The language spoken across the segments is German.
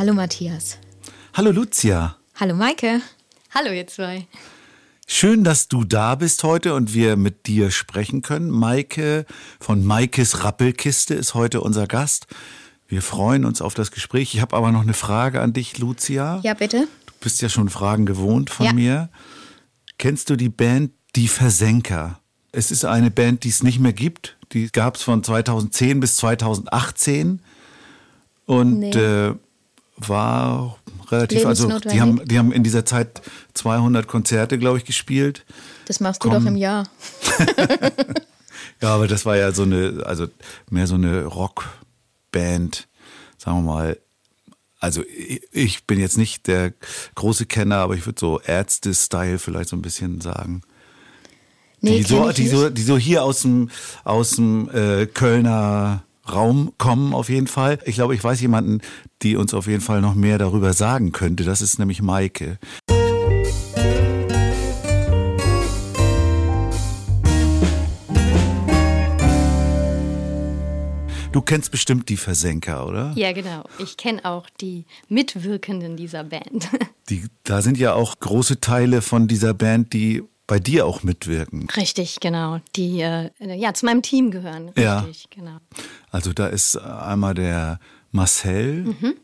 Hallo Matthias. Hallo Lucia. Hallo Maike. Hallo ihr zwei. Schön, dass du da bist heute und wir mit dir sprechen können. Maike von Maikes Rappelkiste ist heute unser Gast. Wir freuen uns auf das Gespräch. Ich habe aber noch eine Frage an dich, Lucia. Ja, bitte. Du bist ja schon Fragen gewohnt von Ja. mir. Kennst du die Band Die Versenker? Es ist eine Band, die es nicht mehr gibt. Die gab es von 2010 bis 2018 und Nee. äh, war relativ, also die haben, die haben in dieser Zeit 200 Konzerte, glaube ich, gespielt. Das machst du Komm. doch im Jahr. Ja, aber das war ja so eine, also mehr so eine Rockband, sagen wir mal. Also ich- bin jetzt nicht der große Kenner, aber ich würde so Ärzte-Style vielleicht so ein bisschen sagen. Nee, die, so, die, so, die so hier aus dem, aus dem äh, Kölner Raum kommen auf jeden Fall. Ich glaube, ich weiß jemanden, die uns auf jeden Fall noch mehr darüber sagen könnte. Das ist nämlich Maike. Du kennst bestimmt die Versenker, oder? Ja, genau. Ich kenne auch die Mitwirkenden dieser Band. Die, da sind ja auch große Teile von dieser Band, die bei dir auch mitwirken. Richtig, genau. Die äh, ja zu meinem Team gehören. Ja. Richtig, genau. Also da ist einmal der Marcel, Mhm.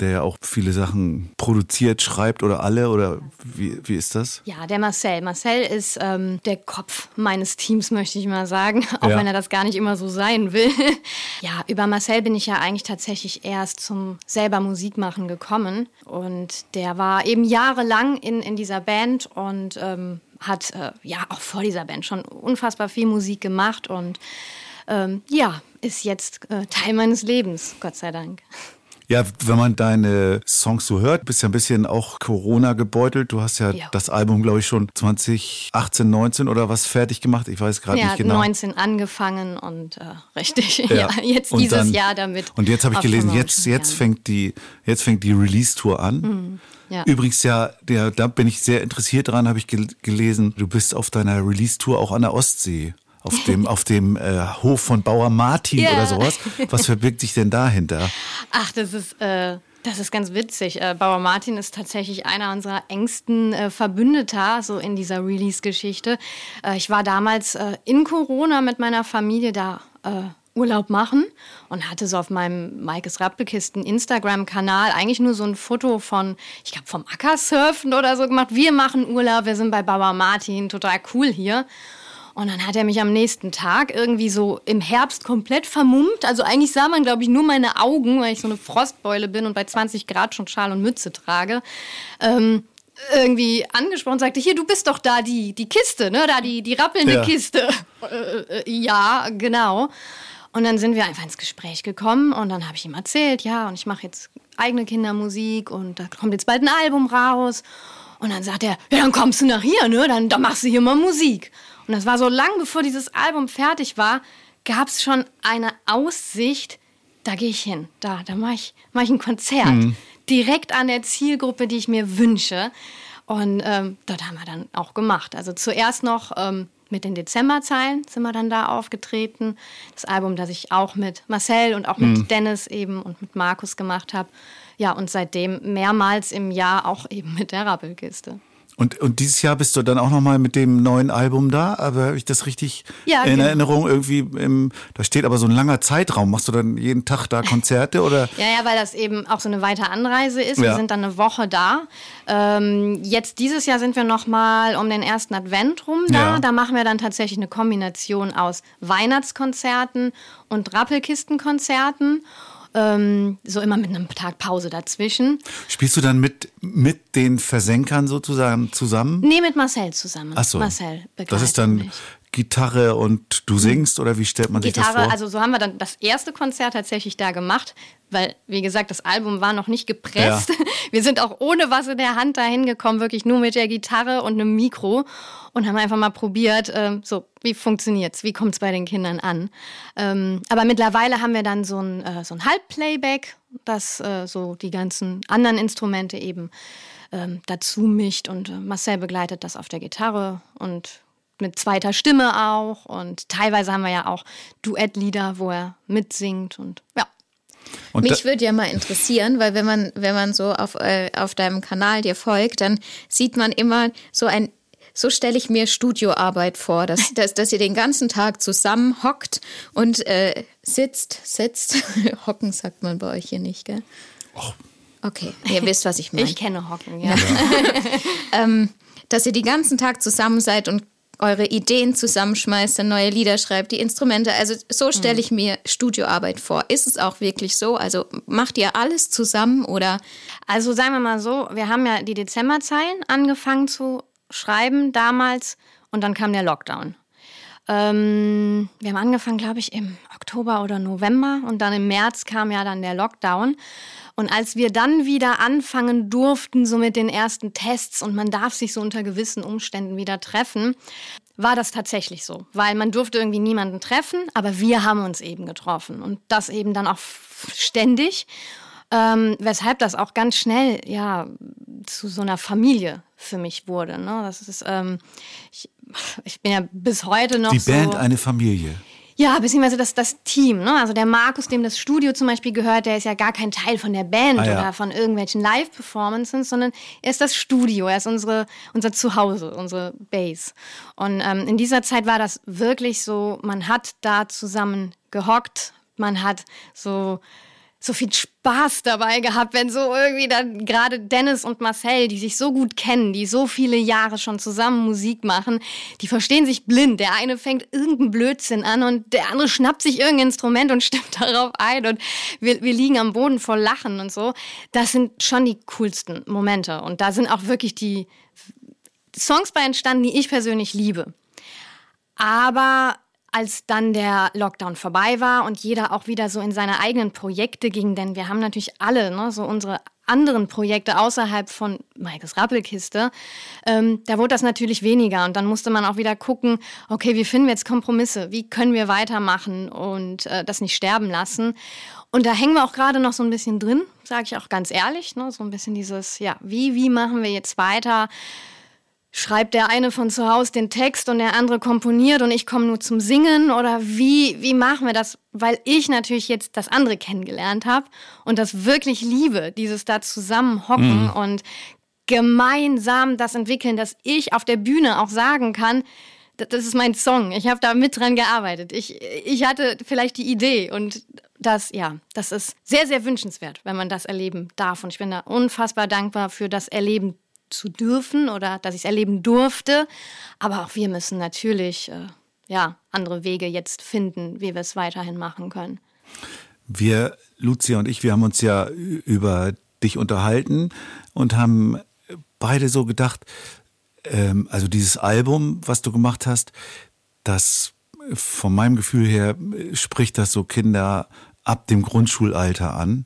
Der ja auch viele Sachen produziert, schreibt oder alle oder wie, wie ist das? Ja, der Marcel. Marcel ist ähm, der Kopf meines Teams, möchte ich mal sagen, auch Ja. wenn er das gar nicht immer so sein will. ja, über Marcel bin ich ja eigentlich tatsächlich erst zum selber Musik machen gekommen. Und der war eben jahrelang in, in dieser Band und ähm, hat äh, ja auch vor dieser Band schon unfassbar viel Musik gemacht und ähm, ja, ist jetzt äh, Teil meines Lebens, Gott sei Dank. Ja, wenn man deine Songs so hört, bist ja ein bisschen auch Corona gebeutelt. Du hast ja, Ja. das Album, glaube ich, schon 2018, 19 oder was fertig gemacht. Ich weiß gerade Ja, nicht genau. 19 angefangen und äh, richtig, Ja. ja, jetzt Und dieses dann- Jahr damit. Und jetzt habe ich gelesen, jetzt, jetzt fängt die, jetzt fängt die Release-Tour an. ja. Übrigens ja, der, da bin ich sehr interessiert dran, habe ich gel gelesen. Du bist auf deiner Release-Tour auch an der Ostsee. Auf dem, auf dem äh, Hof von Bauer Martin Ja. oder sowas. Was verbirgt sich denn dahinter? Ach, das ist, äh, das ist ganz witzig. Äh, Bauer Martin ist tatsächlich einer unserer engsten äh, Verbündeter, so in dieser Release-Geschichte. Äh, ich war damals in Corona mit meiner Familie da. Urlaub machen und hatte so auf meinem Maikes Rappelkisten Instagram-Kanal eigentlich nur so ein Foto von, ich glaube, vom Ackersurfen oder so gemacht. Wir machen Urlaub, wir sind bei Bauer Martin, total cool hier. Und dann hat er mich am nächsten Tag irgendwie so im Herbst komplett vermummt. Also eigentlich sah man, glaube ich, nur meine Augen, weil ich so eine Frostbeule bin und bei 20 Grad schon Schal und Mütze trage. Ähm, irgendwie angesprochen und sagte, hier, du bist doch da die, die Kiste, ne? Da die, die rappelnde Ja. Kiste. Äh, äh, ja, genau. Und dann sind wir einfach ins Gespräch gekommen und dann habe ich ihm erzählt, ja, und ich mache jetzt eigene Kindermusik und da kommt jetzt bald ein Album raus. Und dann sagt er, ja, dann kommst du nach hier, ne? Dann, dann machst du hier mal Musik. Und das war so lang, bevor dieses Album fertig war, gab es schon eine Aussicht, da gehe ich hin, da, da mache ich, mach ich ein Konzert. Direkt an der Zielgruppe, die ich mir wünsche. Und ähm, dort haben wir dann auch gemacht. Also zuerst noch ähm, mit den Dezemberzeilen sind wir dann da aufgetreten. Das Album, das ich auch mit Marcel und auch mit Dennis eben und mit Markus gemacht habe. Ja, und seitdem mehrmals im Jahr auch eben mit der Rappelkiste. Und, und dieses Jahr bist du dann auch nochmal mit dem neuen Album da, aber habe ich das richtig Ja, in genau. Erinnerung? Irgendwie, im, da steht aber so ein langer Zeitraum. Machst du dann jeden Tag da Konzerte oder? Ja, ja, weil das eben auch so eine weite Anreise ist. Wir Ja. sind dann eine Woche da. Ähm, jetzt dieses Jahr sind wir noch mal um den ersten Advent rum da. Ja. Da machen wir dann tatsächlich eine Kombination aus Weihnachtskonzerten und Rappelkistenkonzerten. Ähm, so immer mit einem Tag Pause dazwischen. Spielst du dann mit, mit den Versenkern sozusagen zusammen? Nee, mit Marcel zusammen. Ach so. Marcel Das ist dann mich. Gitarre und du singst oder wie stellt man sich das Gitarre, vor? also so haben wir dann das erste Konzert tatsächlich da gemacht, weil, wie gesagt, das Album war noch nicht gepresst. Ja. Wir sind auch ohne was in der Hand dahin gekommen, wirklich nur mit der Gitarre und einem Mikro und haben einfach mal probiert, ähm, so, wie funktioniert's, wie kommt's bei den Kindern an. Ähm, aber mittlerweile haben wir dann so ein, äh, so ein Halbplayback, das äh, so die ganzen anderen Instrumente eben ähm, dazu mischt und äh, Marcel begleitet das auf der Gitarre und mit zweiter Stimme auch und teilweise haben wir ja auch Duettlieder, wo er mitsingt und ja. Und Mich würde ja mal interessieren, weil wenn man, wenn man so auf, äh, auf deinem Kanal dir folgt, dann sieht man immer so ein, so stelle ich mir Studioarbeit vor, dass, dass, dass ihr den ganzen Tag zusammen hockt und äh, sitzt, sitzt. Hocken sagt man bei euch hier nicht, gell? Okay, ihr wisst, was ich meine. Ich kenne Hocken, ja. dass ihr den ganzen Tag zusammen seid und eure Ideen zusammenschmeißt, dann neue Lieder schreibt, die Instrumente. Also so stelle ich mir Studioarbeit vor. Ist es auch wirklich so? Also macht ihr alles zusammen oder Also sagen wir mal so, wir haben ja die Dezemberzeilen angefangen zu schreiben damals und dann kam der Lockdown. Ähm, wir haben angefangen, glaube ich, im Oktober oder November und dann im März kam ja dann der Lockdown. Und als wir dann wieder anfangen durften, so mit den ersten Tests und man darf sich so unter gewissen Umständen wieder treffen, war das tatsächlich so. Weil man durfte irgendwie niemanden treffen, aber wir haben uns eben getroffen und das eben dann auch ständig. Ähm, weshalb das auch ganz schnell ja zu so einer Familie für mich wurde. Ne? Das ist, ähm, ich, ich bin ja bis heute noch die so. Band eine Familie. Ja, beziehungsweise das, das Team. Ne? Also der Markus, dem das Studio zum Beispiel gehört, der ist ja gar kein Teil von der Band Ah, ja. oder von irgendwelchen Live-Performances, sondern er ist das Studio, er ist unsere, unser Zuhause, unsere Base. Und ähm, in dieser Zeit war das wirklich so, man hat da zusammen gehockt, man hat so so viel Spaß dabei gehabt, wenn so irgendwie dann gerade Dennis und Marcel, die sich so gut kennen, die so viele Jahre schon zusammen Musik machen, die verstehen sich blind. Der eine fängt irgendeinen Blödsinn an und der andere schnappt sich irgendein Instrument und stimmt darauf ein und wir, wir liegen am Boden vor Lachen und so. Das sind schon die coolsten Momente und da sind auch wirklich die Songs bei entstanden, die ich persönlich liebe. Aber als dann der Lockdown vorbei war und jeder auch wieder so in seine eigenen Projekte ging, denn wir haben natürlich alle ne, so unsere anderen Projekte außerhalb von Maikes Rappelkiste, ähm, da wurde das natürlich weniger und dann musste man auch wieder gucken, okay, wie finden wir jetzt Kompromisse, wie können wir weitermachen und äh, das nicht sterben lassen. Und da hängen wir auch gerade noch so ein bisschen drin, sage ich auch ganz ehrlich, ne, so ein bisschen dieses, ja, wie, wie machen wir jetzt weiter? Schreibt der eine von zu Hause den Text und der andere komponiert und ich komme nur zum Singen? Oder wie, wie machen wir das? Weil ich natürlich jetzt das andere kennengelernt habe und das wirklich liebe, dieses da zusammenhocken und gemeinsam das entwickeln, dass ich auf der Bühne auch sagen kann, "D- das ist mein Song, ich habe da mit dran gearbeitet, ich, ich hatte vielleicht die Idee und das, ja, das ist sehr, sehr wünschenswert, wenn man das erleben darf. Und ich bin da unfassbar dankbar für das Erleben zu dürfen oder dass ich es erleben durfte. Aber auch wir müssen natürlich äh, ja, andere Wege jetzt finden, wie wir es weiterhin machen können. Wir, Lucia und ich, wir haben uns ja über dich unterhalten und haben beide so gedacht, ähm, also dieses Album, was du gemacht hast, das von meinem Gefühl her spricht das so Kinder ab dem Grundschulalter an.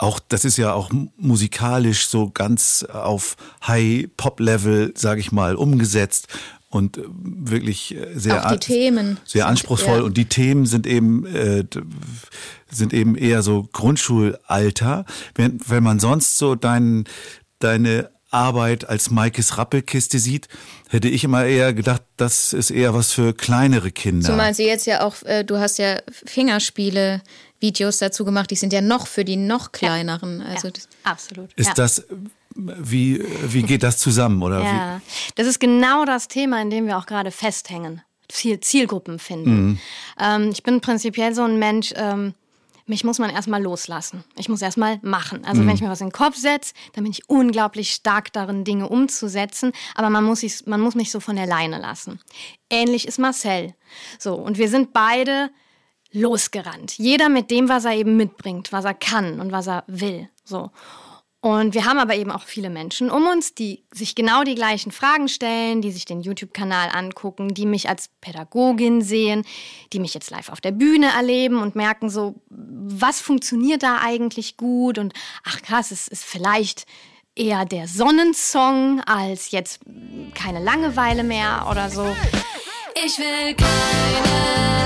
Auch das ist ja auch musikalisch so ganz auf High-Pop-Level, sage ich mal, umgesetzt und äh, wirklich äh, sehr Auch die an- Themen sehr anspruchsvoll ja. und die Themen sind eben äh, sind eben eher so Grundschulalter. Wenn, wenn man sonst so dein, deine Arbeit als Maikes Rappelkiste sieht, hätte ich immer eher gedacht, das ist eher was für kleinere Kinder. Zumal sie jetzt ja auch, äh, du hast ja Fingerspiele, Videos dazu gemacht, die sind ja noch für die noch kleineren. Also ja, das, absolut. ist ja. das wie wie geht das zusammen oder wie? Ja, das ist genau das Thema, in dem wir auch gerade festhängen. Ziel, Zielgruppen finden. Ähm, ich bin prinzipiell so ein Mensch, ähm, mich muss man erstmal loslassen. Ich muss erstmal machen. Also wenn ich mir was in den Kopf setze, dann bin ich unglaublich stark darin, Dinge umzusetzen. Aber man muss, man muss mich so von der Leine lassen. Ähnlich ist Marcel. So, und wir sind beide losgerannt. Jeder mit dem, was er eben mitbringt, was er kann und was er will. So. Und wir haben aber eben auch viele Menschen um uns, die sich genau die gleichen Fragen stellen, die sich den YouTube-Kanal angucken, die mich als Pädagogin sehen, die mich jetzt live auf der Bühne erleben und merken so, was funktioniert da eigentlich gut und ach krass, es ist vielleicht eher der Sonnensong als jetzt keine Langeweile mehr oder so. Ich will keine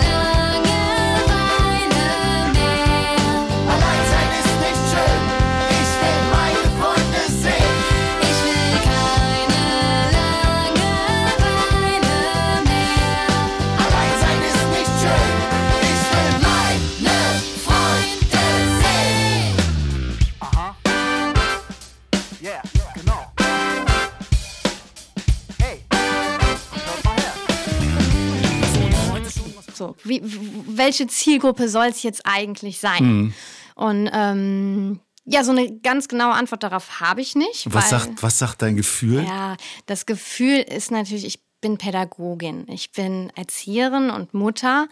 So, wie, welche Zielgruppe soll es jetzt eigentlich sein? Und ähm, ja, so eine ganz genaue Antwort darauf habe ich nicht. Was weil, sagt, was sagt dein Gefühl? Ja, das Gefühl ist natürlich, ich bin Pädagogin, ich bin Erzieherin und Mutter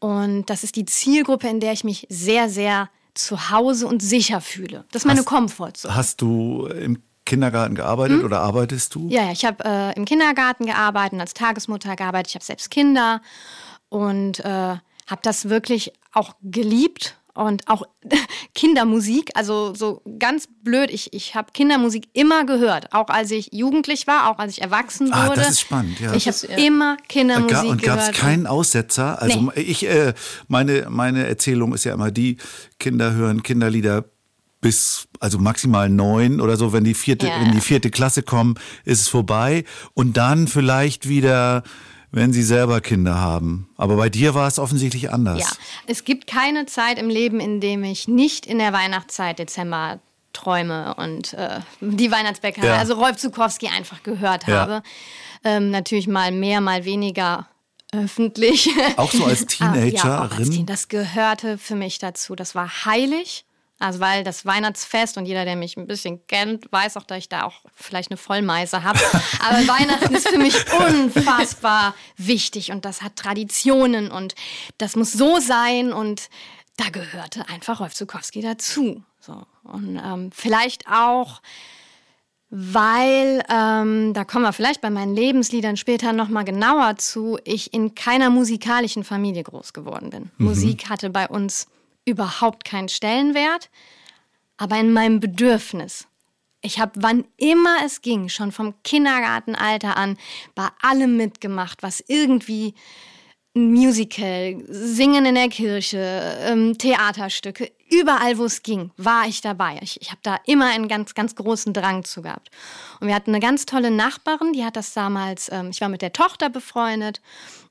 und das ist die Zielgruppe, in der ich mich sehr, sehr zu Hause und sicher fühle. Das ist meine Hast- Komfortzone. Hast du im Kindergarten gearbeitet oder arbeitest du? Hm? Ja, ja, ich habe äh, im Kindergarten gearbeitet, als Tagesmutter gearbeitet, ich habe selbst Kinder und äh, habe das wirklich auch geliebt und auch Kindermusik, also so ganz blöd, ich, ich habe Kindermusik immer gehört, auch als ich jugendlich war, auch als ich erwachsen Ah, wurde. das ist spannend, ja. Ich habe immer Kindermusik Ga- und gab es gehört. keinen Aussetzer? Also Nee. ich, äh, meine, meine Erzählung ist ja immer die, Kinder hören Kinderlieder bis, also maximal neun oder so, wenn die vierte, Ja. in die vierte Klasse kommen, ist es vorbei. Und dann vielleicht wieder, wenn sie selber Kinder haben. Aber bei dir war es offensichtlich anders. Ja, es gibt keine Zeit im Leben, in dem ich nicht in der Weihnachtszeit Dezember träume und äh, die Weihnachtsbäckerei, Ja. also Rolf Zukowski einfach gehört Ja. habe. Ähm, natürlich mal mehr, mal weniger öffentlich. Auch so als Ah, ja, auch als Teenagerin? Teen. Das gehörte für mich dazu. Das war heilig. Also weil das Weihnachtsfest und jeder, der mich ein bisschen kennt, weiß auch, dass ich da auch vielleicht eine Vollmeise habe. Aber Weihnachten ist für mich unfassbar wichtig und das hat Traditionen und das muss so sein und da gehörte einfach Rolf Zukowski dazu. So. Und ähm, vielleicht auch, weil, ähm, da kommen wir vielleicht bei meinen Lebensliedern später nochmal genauer zu, ich in keiner musikalischen Familie groß geworden bin. Musik hatte bei uns überhaupt keinen Stellenwert, aber in meinem Bedürfnis. Ich habe, wann immer es ging, schon vom Kindergartenalter an, bei allem mitgemacht, was irgendwie ein Musical, Singen in der Kirche, ähm, Theaterstücke, überall wo es ging, war ich dabei. Ich, ich habe da immer einen ganz, ganz großen Drang zu gehabt. Und wir hatten eine ganz tolle Nachbarin, die hat das damals, ähm, ich war mit der Tochter befreundet,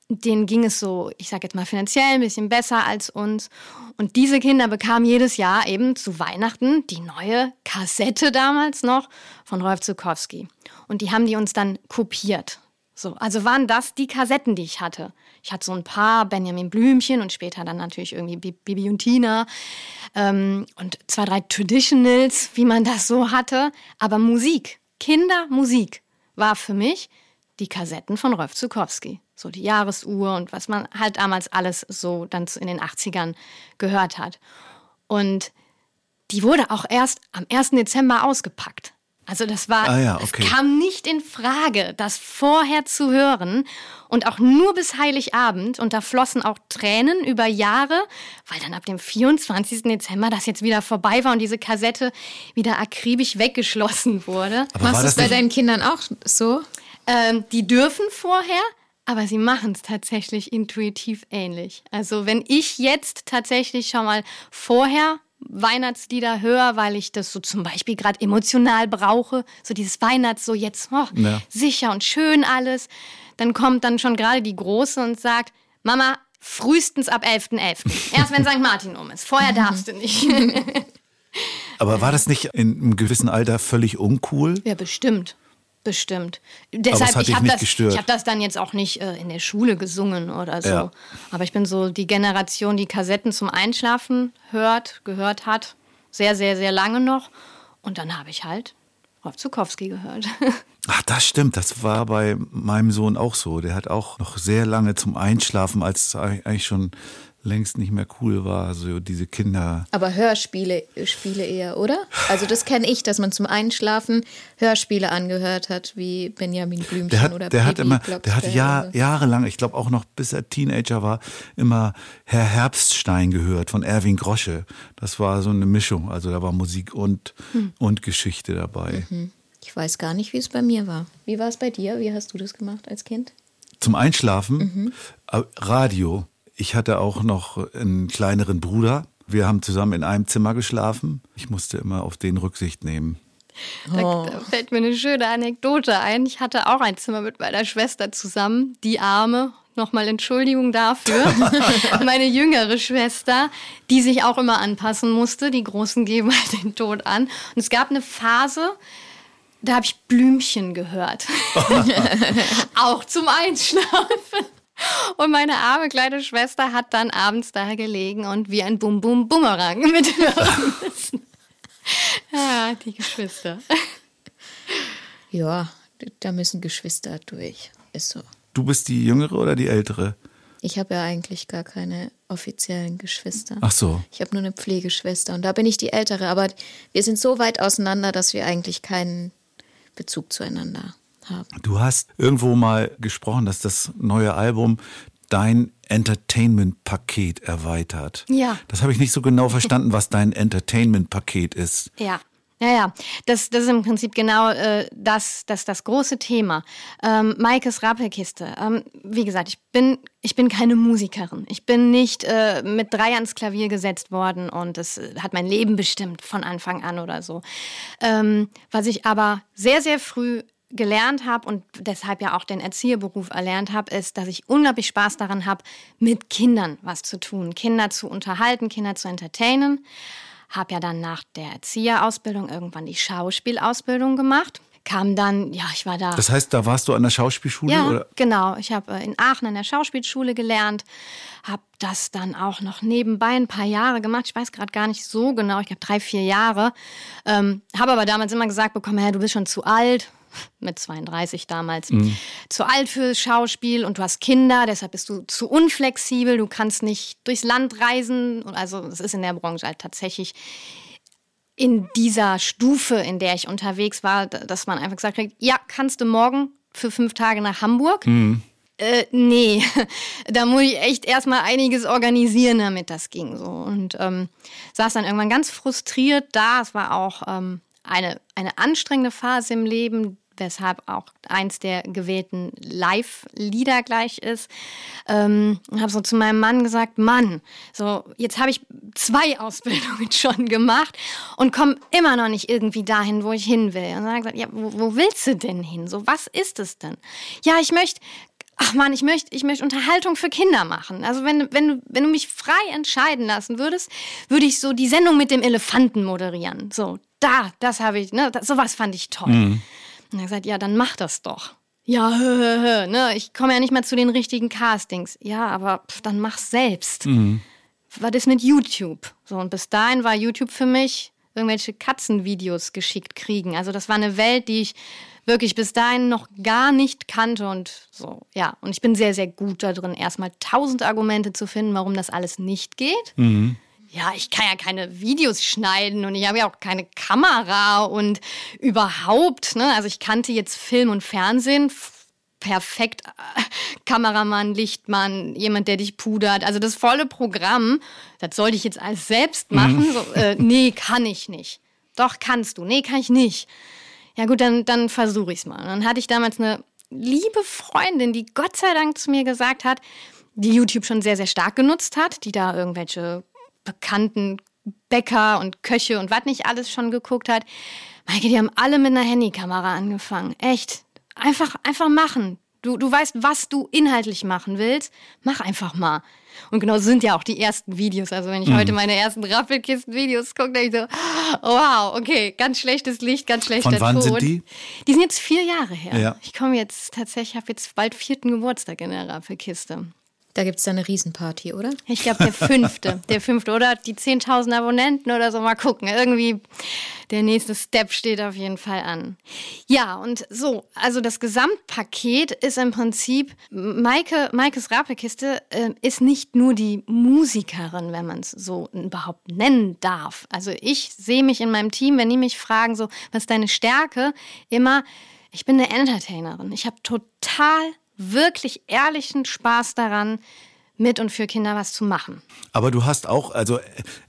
denen ging es so, ich sage jetzt mal finanziell ein bisschen besser als uns. Und diese Kinder bekamen jedes Jahr eben zu Weihnachten die neue Kassette damals noch von Rolf Zukowski. Und die haben die uns dann kopiert. So, also waren das die Kassetten, die ich hatte. Ich hatte so ein paar Benjamin Blümchen und später dann natürlich irgendwie Bi- Bibi und Tina ähm, und zwei, drei Traditionals, wie man das so hatte. Aber Musik, Kindermusik war für mich die Kassetten von Rolf Zukowski. So die Jahresuhr und was man halt damals alles so dann in den 80ern gehört hat. Und die wurde auch erst am 1. Dezember ausgepackt. Also das war, Ah ja, okay. es kam nicht in Frage, das vorher zu hören und auch nur bis Heiligabend. Und da flossen auch Tränen über Jahre, weil dann ab dem 24. Dezember das jetzt wieder vorbei war und diese Kassette wieder akribisch weggeschlossen wurde. Aber Machst du es das bei deinen Kindern auch so? Ähm, die dürfen vorher, aber sie machen es tatsächlich intuitiv ähnlich. Also wenn ich jetzt tatsächlich schon mal vorher Weihnachtslieder höre, weil ich das so zum Beispiel gerade emotional brauche, so dieses Weihnachts, so jetzt oh, Ja. sicher und schön alles, dann kommt dann schon gerade die Große und sagt, Mama, frühestens ab 11.11. Erst wenn St. Martin um ist. Vorher darfst du nicht. aber war das nicht in einem gewissen Alter völlig uncool? Ja, bestimmt. Bestimmt. es Deshalb, ich habe das, gestört. ich hab das dann jetzt auch nicht äh, in der Schule gesungen oder so. Ja. Aber ich bin so die Generation, die Kassetten zum Einschlafen hört, gehört hat. Sehr, sehr, sehr lange noch. Und dann habe ich halt Rolf Zukowski gehört. Ach, das stimmt. Das war bei meinem Sohn auch so. Der hat auch noch sehr lange zum Einschlafen, als es eigentlich schon längst nicht mehr cool war. So diese Kinder. Aber Hörspiele Spiele eher, oder? Also das kenne ich, dass man zum Einschlafen Hörspiele angehört hat, wie Benjamin Blümchen Der hat, oder der hat Bibi immer, der hat Blocksberg Jahr, jahrelang, ich glaube auch noch bis er Teenager war, immer Herr Herbststein gehört von Erwin Grosche. Das war so eine Mischung. Also da war Musik und, Hm. und Geschichte dabei. Ich weiß gar nicht, wie es bei mir war. Wie war es bei dir? Wie hast du das gemacht als Kind? Zum Einschlafen, Mhm. äh, Radio. Ich hatte auch noch einen kleineren Bruder. Wir haben zusammen in einem Zimmer geschlafen. Ich musste immer auf den Rücksicht nehmen. Da, da fällt mir eine schöne Anekdote ein. Ich hatte auch ein Zimmer mit meiner Schwester zusammen, die Arme. Nochmal Entschuldigung dafür. Meine jüngere Schwester, die sich auch immer anpassen musste. Die Großen geben halt den Tod an. Und es gab eine Phase, da habe ich Blümchen gehört. auch zum Einschlafen. Und meine arme kleine Schwester hat dann abends da gelegen und wie ein Bum-Bum-Bumerang mithören müssen. Ja, die Geschwister. Ja, da müssen Geschwister durch. Ist so. Du bist die jüngere oder die ältere? Ich habe ja eigentlich gar keine offiziellen Geschwister. Ach so. Ich habe nur eine Pflegeschwester und da bin ich die Ältere. Aber wir sind so weit auseinander, dass wir eigentlich keinen Bezug zueinander haben. Du hast irgendwo mal gesprochen, dass das neue Album dein Entertainment-Paket erweitert. Ja. Das habe ich nicht so genau verstanden, was dein Entertainment-Paket ist. Ja. Ja, ja, das, das ist im Prinzip genau äh, das, das, das große Thema. Ähm, Maikes Rappelkiste. Ähm, wie gesagt, ich bin, ich bin keine Musikerin. Ich bin nicht äh, mit drei ans Klavier gesetzt worden und das äh, hat mein Leben bestimmt von Anfang an oder so. Ähm, was ich aber sehr, sehr früh gelernt habe und deshalb ja auch den Erzieherberuf erlernt habe, ist, dass ich unglaublich Spaß daran habe, mit Kindern was zu tun, Kinder zu unterhalten, Kinder zu entertainen. Habe ja dann nach der Erzieherausbildung irgendwann die Schauspielausbildung gemacht. Kam dann, ja, ich war da. Das heißt, da warst du an der Schauspielschule? Ja, Oder? genau. Ich habe äh, in Aachen an der Schauspielschule gelernt, habe das dann auch noch nebenbei ein paar Jahre gemacht. Ich weiß gerade gar nicht so genau, ich glaube drei, vier Jahre. Ähm, habe aber damals immer gesagt bekommen, hey, du bist schon zu alt. Mit 32 damals. Zu alt für Schauspiel und du hast Kinder, deshalb bist du zu unflexibel. Du kannst nicht durchs Land reisen. Also, es ist in der Branche halt tatsächlich in dieser Stufe, in der ich unterwegs war, dass man einfach gesagt hat, ja, kannst du morgen für fünf Tage nach Hamburg? Äh, nee, da muss ich echt erstmal einiges organisieren, damit das ging. So. Und ähm, saß dann irgendwann ganz frustriert da. Es war auch ähm, eine, eine anstrengende Phase im Leben, weshalb auch eins der gewählten Live-Lieder gleich ist. Ähm, habe so zu meinem Mann gesagt, Mann, so jetzt habe ich zwei Ausbildungen schon gemacht und komme immer noch nicht irgendwie dahin, wo ich hin will. Und dann hat er gesagt, ja, wo, wo willst du denn hin? So, was ist es denn? Ja, ich möchte Ach man, ich möchte, ich möchte Unterhaltung für Kinder machen. Also wenn, wenn, du, wenn du mich frei entscheiden lassen würdest, würde ich so die Sendung mit dem Elefanten moderieren. So, da, das habe ich, ne, das, sowas fand ich toll. Und er gesagt, ja, dann mach das doch. Ja, hö, hö, hö, ne, ich komme ja nicht mal zu den richtigen Castings. Ja, aber pf, dann mach's selbst. Was ist mit YouTube? So, und bis dahin war YouTube für mich irgendwelche Katzenvideos geschickt kriegen. Also das war eine Welt, die ich wirklich bis dahin noch gar nicht kannte und so, ja. Und ich bin sehr, sehr gut da drin, erstmal tausend Argumente zu finden, warum das alles nicht geht. Ja, ich kann ja keine Videos schneiden und ich habe ja auch keine Kamera und überhaupt, ne? Also ich kannte jetzt Film und Fernsehen perfekt. Äh, Kameramann, Lichtmann, jemand, der dich pudert. Also das volle Programm, das sollte ich jetzt alles selbst machen. So, äh, nee, kann ich nicht. Doch, kannst du. Nee, kann ich nicht. Ja gut, dann, dann versuche ich es mal. Dann hatte ich damals eine liebe Freundin, die Gott sei Dank zu mir gesagt hat, die YouTube schon sehr, sehr stark genutzt hat, die da irgendwelche bekannten Bäcker und Köche und was nicht alles schon geguckt hat. Maike, die haben alle mit einer Handykamera angefangen. Echt. Einfach, einfach machen. Du, du weißt, was du inhaltlich machen willst. Mach einfach mal. Und genau so sind ja auch die ersten Videos. Also wenn ich heute meine ersten Rappelkisten-Videos gucke, denke ich so, wow, okay, ganz schlechtes Licht, ganz schlechter Von wann Ton. sind die? Die sind jetzt vier Jahre her. Ja. Ich komme jetzt tatsächlich, habe jetzt bald vierten Geburtstag in der Rappelkiste. Da gibt es dann eine Riesenparty, oder? Ich glaube, der fünfte. der fünfte oder die 10.000 Abonnenten oder so. Mal gucken. Irgendwie der nächste Step steht auf jeden Fall an. Ja, und so, also das Gesamtpaket ist im Prinzip, Maike, Maikes Rappelkiste äh, ist nicht nur die Musikerin, wenn man es so überhaupt nennen darf. Also ich sehe mich in meinem Team, wenn die mich fragen, so, was ist deine Stärke? Immer, ich bin eine Entertainerin. Ich habe total wirklich ehrlichen Spaß daran, mit und für Kinder was zu machen. Aber du hast auch, also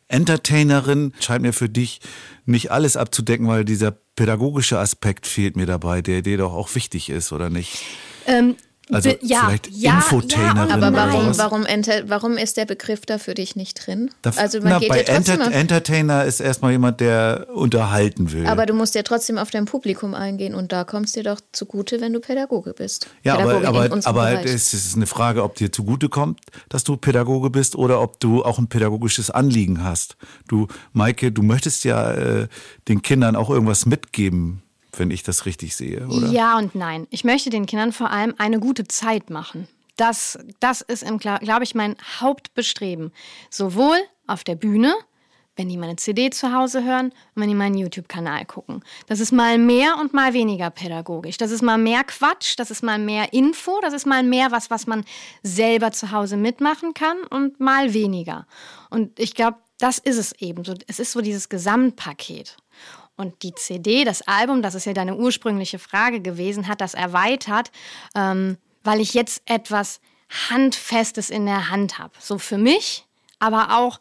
Entertainerin scheint mir für dich nicht alles abzudecken, weil dieser pädagogische Aspekt fehlt mir dabei, der dir doch auch wichtig ist, oder nicht? Ähm, Also ja, vielleicht ja, Infotainerin ja, Aber oder warum, sowas. warum, enter, warum ist der Begriff da für dich nicht drin? Da- also man na, geht bei ja trotzdem Enter Entertainer ist erstmal jemand, der unterhalten will. aber du musst ja trotzdem auf dein Publikum eingehen und da kommst dir doch zugute, wenn du Pädagoge bist. ja, Pädagogin aber, aber, aber es ist eine Frage, ob dir zugutekommt, dass du Pädagoge bist oder ob du auch ein pädagogisches Anliegen hast. Du, Maike, du möchtest ja äh, den Kindern auch irgendwas mitgeben, wenn ich das richtig sehe, oder? Ja und nein. Ich möchte den Kindern vor allem eine gute Zeit machen. Das, das ist, glaube ich, mein Hauptbestreben. Sowohl auf der Bühne, wenn die meine CD zu Hause hören und wenn die meinen YouTube-Kanal gucken. Das ist mal mehr und mal weniger pädagogisch. Das ist mal mehr Quatsch, das ist mal mehr Info, das ist mal mehr was, was man selber zu Hause mitmachen kann und mal weniger. Und ich glaube, das ist es eben. Es ist so dieses Gesamtpaket. Und die CD, das Album, das ist ja deine ursprüngliche Frage gewesen, hat das erweitert, ähm, weil ich jetzt etwas Handfestes in der Hand habe. So für mich, aber auch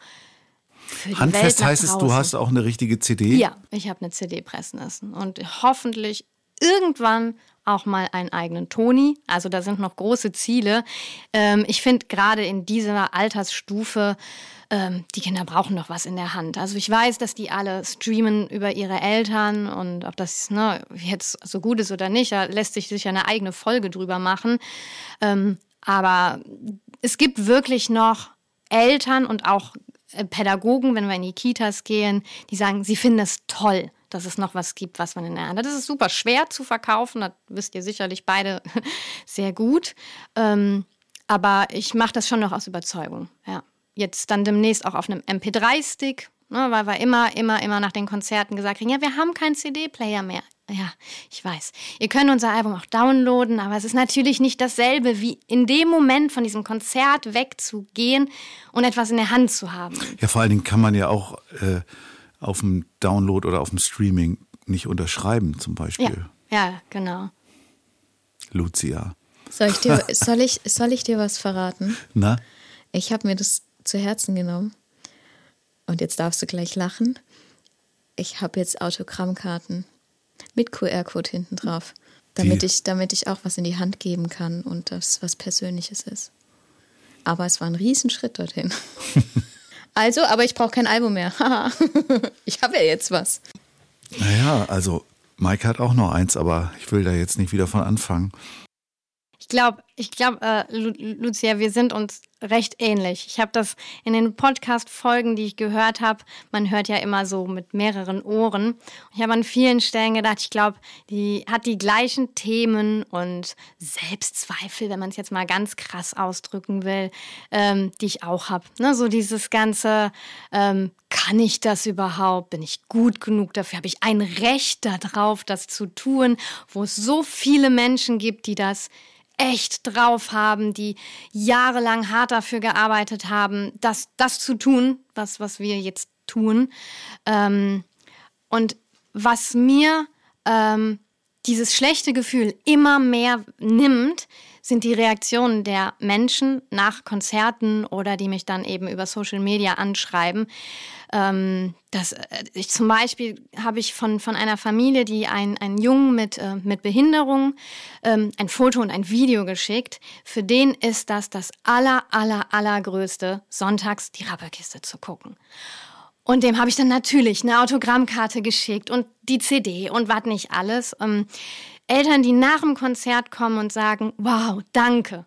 für Handfest heißt es, du hast auch eine richtige CD? Ja, ich habe eine CD pressen lassen und hoffentlich irgendwann auch mal einen eigenen Toni. Also da sind noch große Ziele. Ähm, ich finde gerade in dieser Altersstufe, ähm, die Kinder brauchen noch was in der Hand. Also ich weiß, dass die alle streamen über ihre Eltern und ob das ne, jetzt so gut ist oder nicht, da lässt sich sicher eine eigene Folge drüber machen. Ähm, aber es gibt wirklich noch Eltern und auch äh, Pädagogen, wenn wir in die Kitas gehen, die sagen, sie finden es toll, dass es noch was gibt, was man in der Hand hat. Das ist super schwer zu verkaufen, das wisst ihr sicherlich beide sehr gut. Ähm, aber ich mache das schon noch aus Überzeugung. Ja. Jetzt dann demnächst auch auf einem MP3-Stick, ne, weil wir immer, immer, immer nach den Konzerten gesagt kriegen, ja, wir haben keinen CD-Player mehr. Ja, ich weiß. Ihr könnt unser Album auch downloaden, aber es ist natürlich nicht dasselbe, wie in dem Moment von diesem Konzert wegzugehen und etwas in der Hand zu haben. Ja, vor allen Dingen kann man ja auch äh, auf dem Download oder auf dem Streaming nicht unterschreiben, zum Ja, Beispiel. ja, genau. Lucia. Soll ich, dir, soll, ich, soll ich dir was verraten? Na? Ich habe mir das zu Herzen genommen. Und jetzt darfst du gleich lachen. Ich habe jetzt Autogrammkarten mit QR-Code hinten drauf, damit Die- ich, damit ich auch was in die Hand geben kann und das was Persönliches ist. Aber es war ein Riesenschritt dorthin. also, aber ich brauche kein Album mehr. Haha. ich habe ja jetzt was. Naja, also Mike hat auch noch eins, aber ich will da jetzt nicht wieder von anfangen. Ich glaube, ich glaube, äh, Lu Lucia, wir sind uns recht ähnlich. Ich habe das in den Podcast-Folgen, die ich gehört habe, man hört ja immer so mit mehreren Ohren. Ich habe an vielen Stellen gedacht, ich glaube, die hat die gleichen Themen und Selbstzweifel, wenn man es jetzt mal ganz krass ausdrücken will, ähm, die ich auch habe. Ne? So dieses ganze, ähm, kann ich das überhaupt? Bin ich gut genug dafür? Habe ich ein Recht darauf, das zu tun? Wo es so viele Menschen gibt, die das echt drauf haben, die jahrelang hart dafür gearbeitet haben, das, das zu tun, was, was wir jetzt tun. Ähm, und was mir ähm, dieses schlechte Gefühl immer mehr nimmt, sind die Reaktionen der Menschen nach Konzerten oder die mich dann eben über Social Media anschreiben. Ähm, das, äh, ich, zum Beispiel habe ich von, von einer Familie, die ein- einen Jungen mit, äh, mit Behinderung ähm, ein Foto und ein Video geschickt. Für den ist das das aller, aller, allergrößte, sonntags die Rappelkiste zu gucken. Und dem habe ich dann natürlich eine Autogrammkarte geschickt und die CD und was nicht alles. Eltern, die nach dem Konzert kommen und sagen, wow, danke,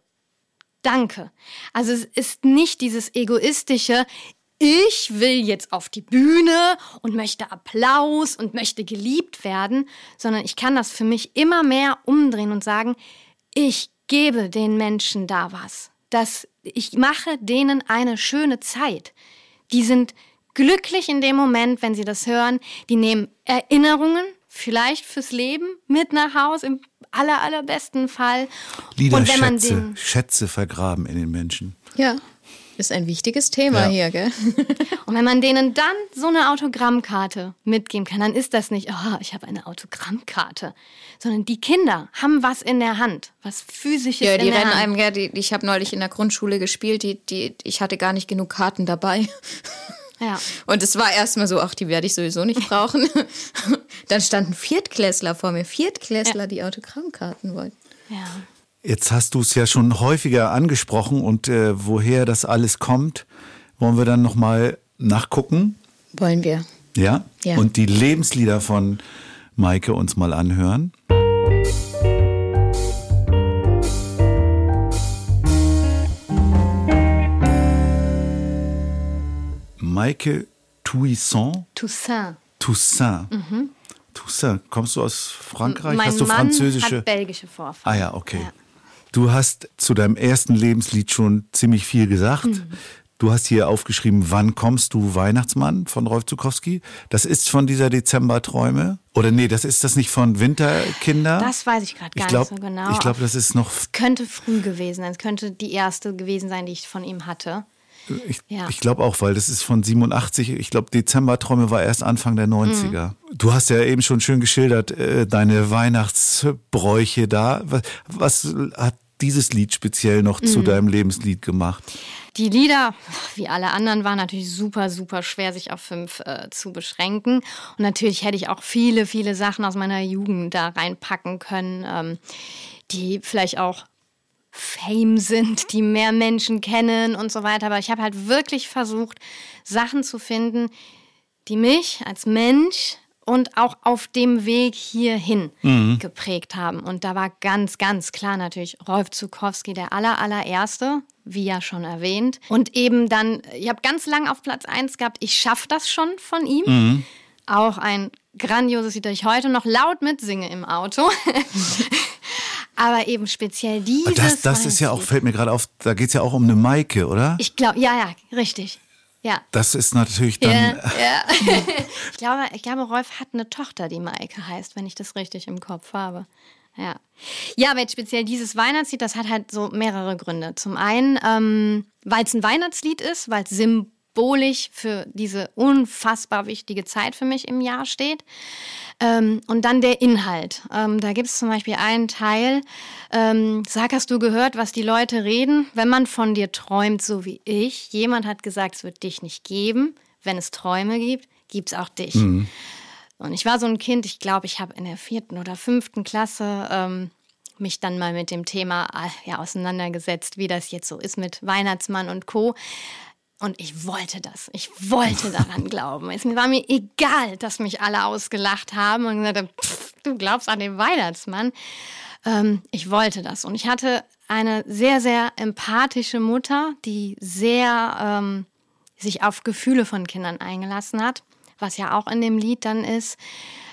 danke. Also es ist nicht dieses egoistische, ich will jetzt auf die Bühne und möchte Applaus und möchte geliebt werden, sondern ich kann das für mich immer mehr umdrehen und sagen, ich gebe den Menschen da was. dass ich mache denen eine schöne Zeit. Die sind glücklich in dem Moment, wenn sie das hören. Die nehmen Erinnerungen, vielleicht fürs Leben, mit nach Hause, im aller, allerbesten Fall. Lieder, Und wenn man Schätze, den, Schätze vergraben in den Menschen. Ja, ist ein wichtiges Thema Ja. hier, gell? und wenn man denen dann so eine Autogrammkarte mitgeben kann, dann ist das nicht, oh, ich habe eine Autogrammkarte, sondern die Kinder haben was in der Hand, was physisches Ja, die in der rennen Hand. einem, ja, die, ich habe neulich in der Grundschule gespielt, die, die, ich hatte gar nicht genug Karten dabei. Ja. Und es war erstmal so, ach, die werde ich sowieso nicht brauchen. Dann standen Viertklässler vor mir, Viertklässler, die Autogrammkarten wollten. ja. Jetzt hast du es ja schon häufiger angesprochen und äh, woher das alles kommt, wollen wir dann nochmal nachgucken. Wollen wir. Ja? Ja. Und die Lebenslieder von Maike uns mal anhören. Maike Toussaint. Toussaint. Toussaint. Toussaint. Kommst du aus Frankreich? Mhm. Mein hast du Mann französische? hat belgische Vorfahren. Ah ja, okay. Ja. Du hast zu deinem ersten Lebenslied schon ziemlich viel gesagt. Mhm. Du hast hier aufgeschrieben, wann kommst du Weihnachtsmann von Rolf Zukowski? Das ist von dieser Dezemberträume? Oder nee, das ist das nicht von Winterkinder? Das weiß ich gerade gar glaub, nicht so genau. Ich glaube, das ist noch, könnte früh gewesen sein. Es könnte die erste gewesen sein, die ich von ihm hatte. Ich, Ja. ich glaube auch, weil das ist von 87. Ich glaube, Dezemberträume war erst Anfang der 90er. Mhm. Du hast ja eben schon schön geschildert, äh, deine Weihnachtsbräuche da. Was, was hat dieses Lied speziell noch Mhm. zu deinem Lebenslied gemacht? Die Lieder, wie alle anderen, waren natürlich super, super schwer, sich auf fünf äh, zu beschränken. Und natürlich hätte ich auch viele, viele Sachen aus meiner Jugend da reinpacken können, ähm, die vielleicht auch Fame sind, die mehr Menschen kennen und so weiter. Aber ich habe halt wirklich versucht, Sachen zu finden, die mich als Mensch und auch auf dem Weg hierhin geprägt haben. Und da war ganz, ganz klar natürlich Rolf Zukowski der aller, allererste, wie ja schon erwähnt. Und eben dann, ich habe ganz lang auf Platz 1 gehabt, ich schaffe das schon von ihm. Auch ein grandioses Lied, das ich heute noch laut mitsinge im Auto. Aber eben speziell dieses. Das, das ist ja auch, fällt mir gerade auf, da geht es ja auch um eine Maike, oder? Ich glaube, ja, ja, richtig. Ja. Das ist natürlich dann. Ja, ja. ich, glaube, ich glaube, Rolf hat eine Tochter, die Maike heißt, wenn ich das richtig im Kopf habe. Ja. Ja, aber jetzt speziell dieses Weihnachtslied, das hat halt so mehrere Gründe. Zum einen, ähm, weil es ein Weihnachtslied ist, weil es symbolisch für diese unfassbar wichtige Zeit für mich im Jahr steht. Ähm, und dann der Inhalt. Ähm, da gibt es zum Beispiel einen Teil, ähm, sag, hast du gehört, was die Leute reden? Wenn man von dir träumt, so wie ich, jemand hat gesagt, es wird dich nicht geben. Wenn es Träume gibt, gibt es auch dich. Und ich war so ein Kind, ich glaube, ich habe in der vierten oder fünften Klasse ähm, mich dann mal mit dem Thema äh, ja, auseinandergesetzt, wie das jetzt so ist mit Weihnachtsmann und Co. Und ich wollte das. Ich wollte daran glauben. Es war mir egal, dass mich alle ausgelacht haben und gesagt haben, "Pff, du glaubst an den Weihnachtsmann. Ähm, ich wollte das. Und ich hatte eine sehr, sehr empathische Mutter, die sehr ähm, sich auf Gefühle von Kindern eingelassen hat, was ja auch in dem Lied dann ist.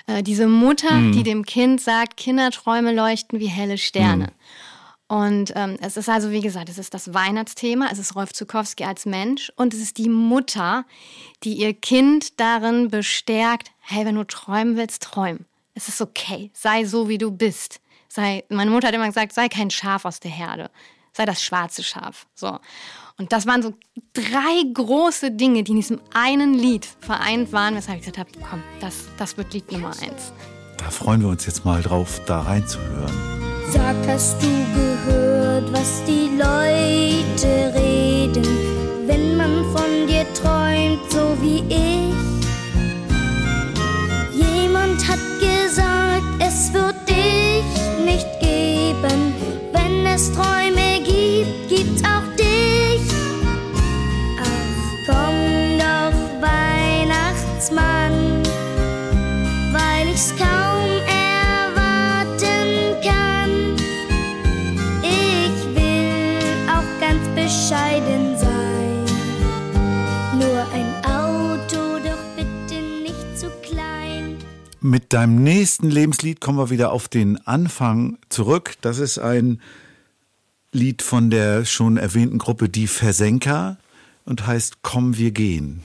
Äh, diese Mutter, die dem Kind sagt, Kinderträume leuchten wie helle Sterne. Und ähm, es ist also, wie gesagt, es ist das Weihnachtsthema, es ist Rolf Zukowski als Mensch und es ist die Mutter, die ihr Kind darin bestärkt, hey, wenn du träumen willst, träum. Es ist okay, sei so, wie du bist. Sei, meine Mutter hat immer gesagt, sei kein Schaf aus der Herde, sei das schwarze Schaf. So. Und das waren so drei große Dinge, die in diesem einen Lied vereint waren, weshalb ich gesagt habe, komm, das, das wird Lied Nummer eins. Da freuen wir uns jetzt mal drauf, da reinzuhören. Sag, hast du gehört, was die Leute reden, wenn man von dir träumt, so wie ich? Mit deinem nächsten Lebenslied kommen wir wieder auf den Anfang zurück. Das ist ein Lied von der schon erwähnten Gruppe Die Versenker und heißt Komm, wir gehen.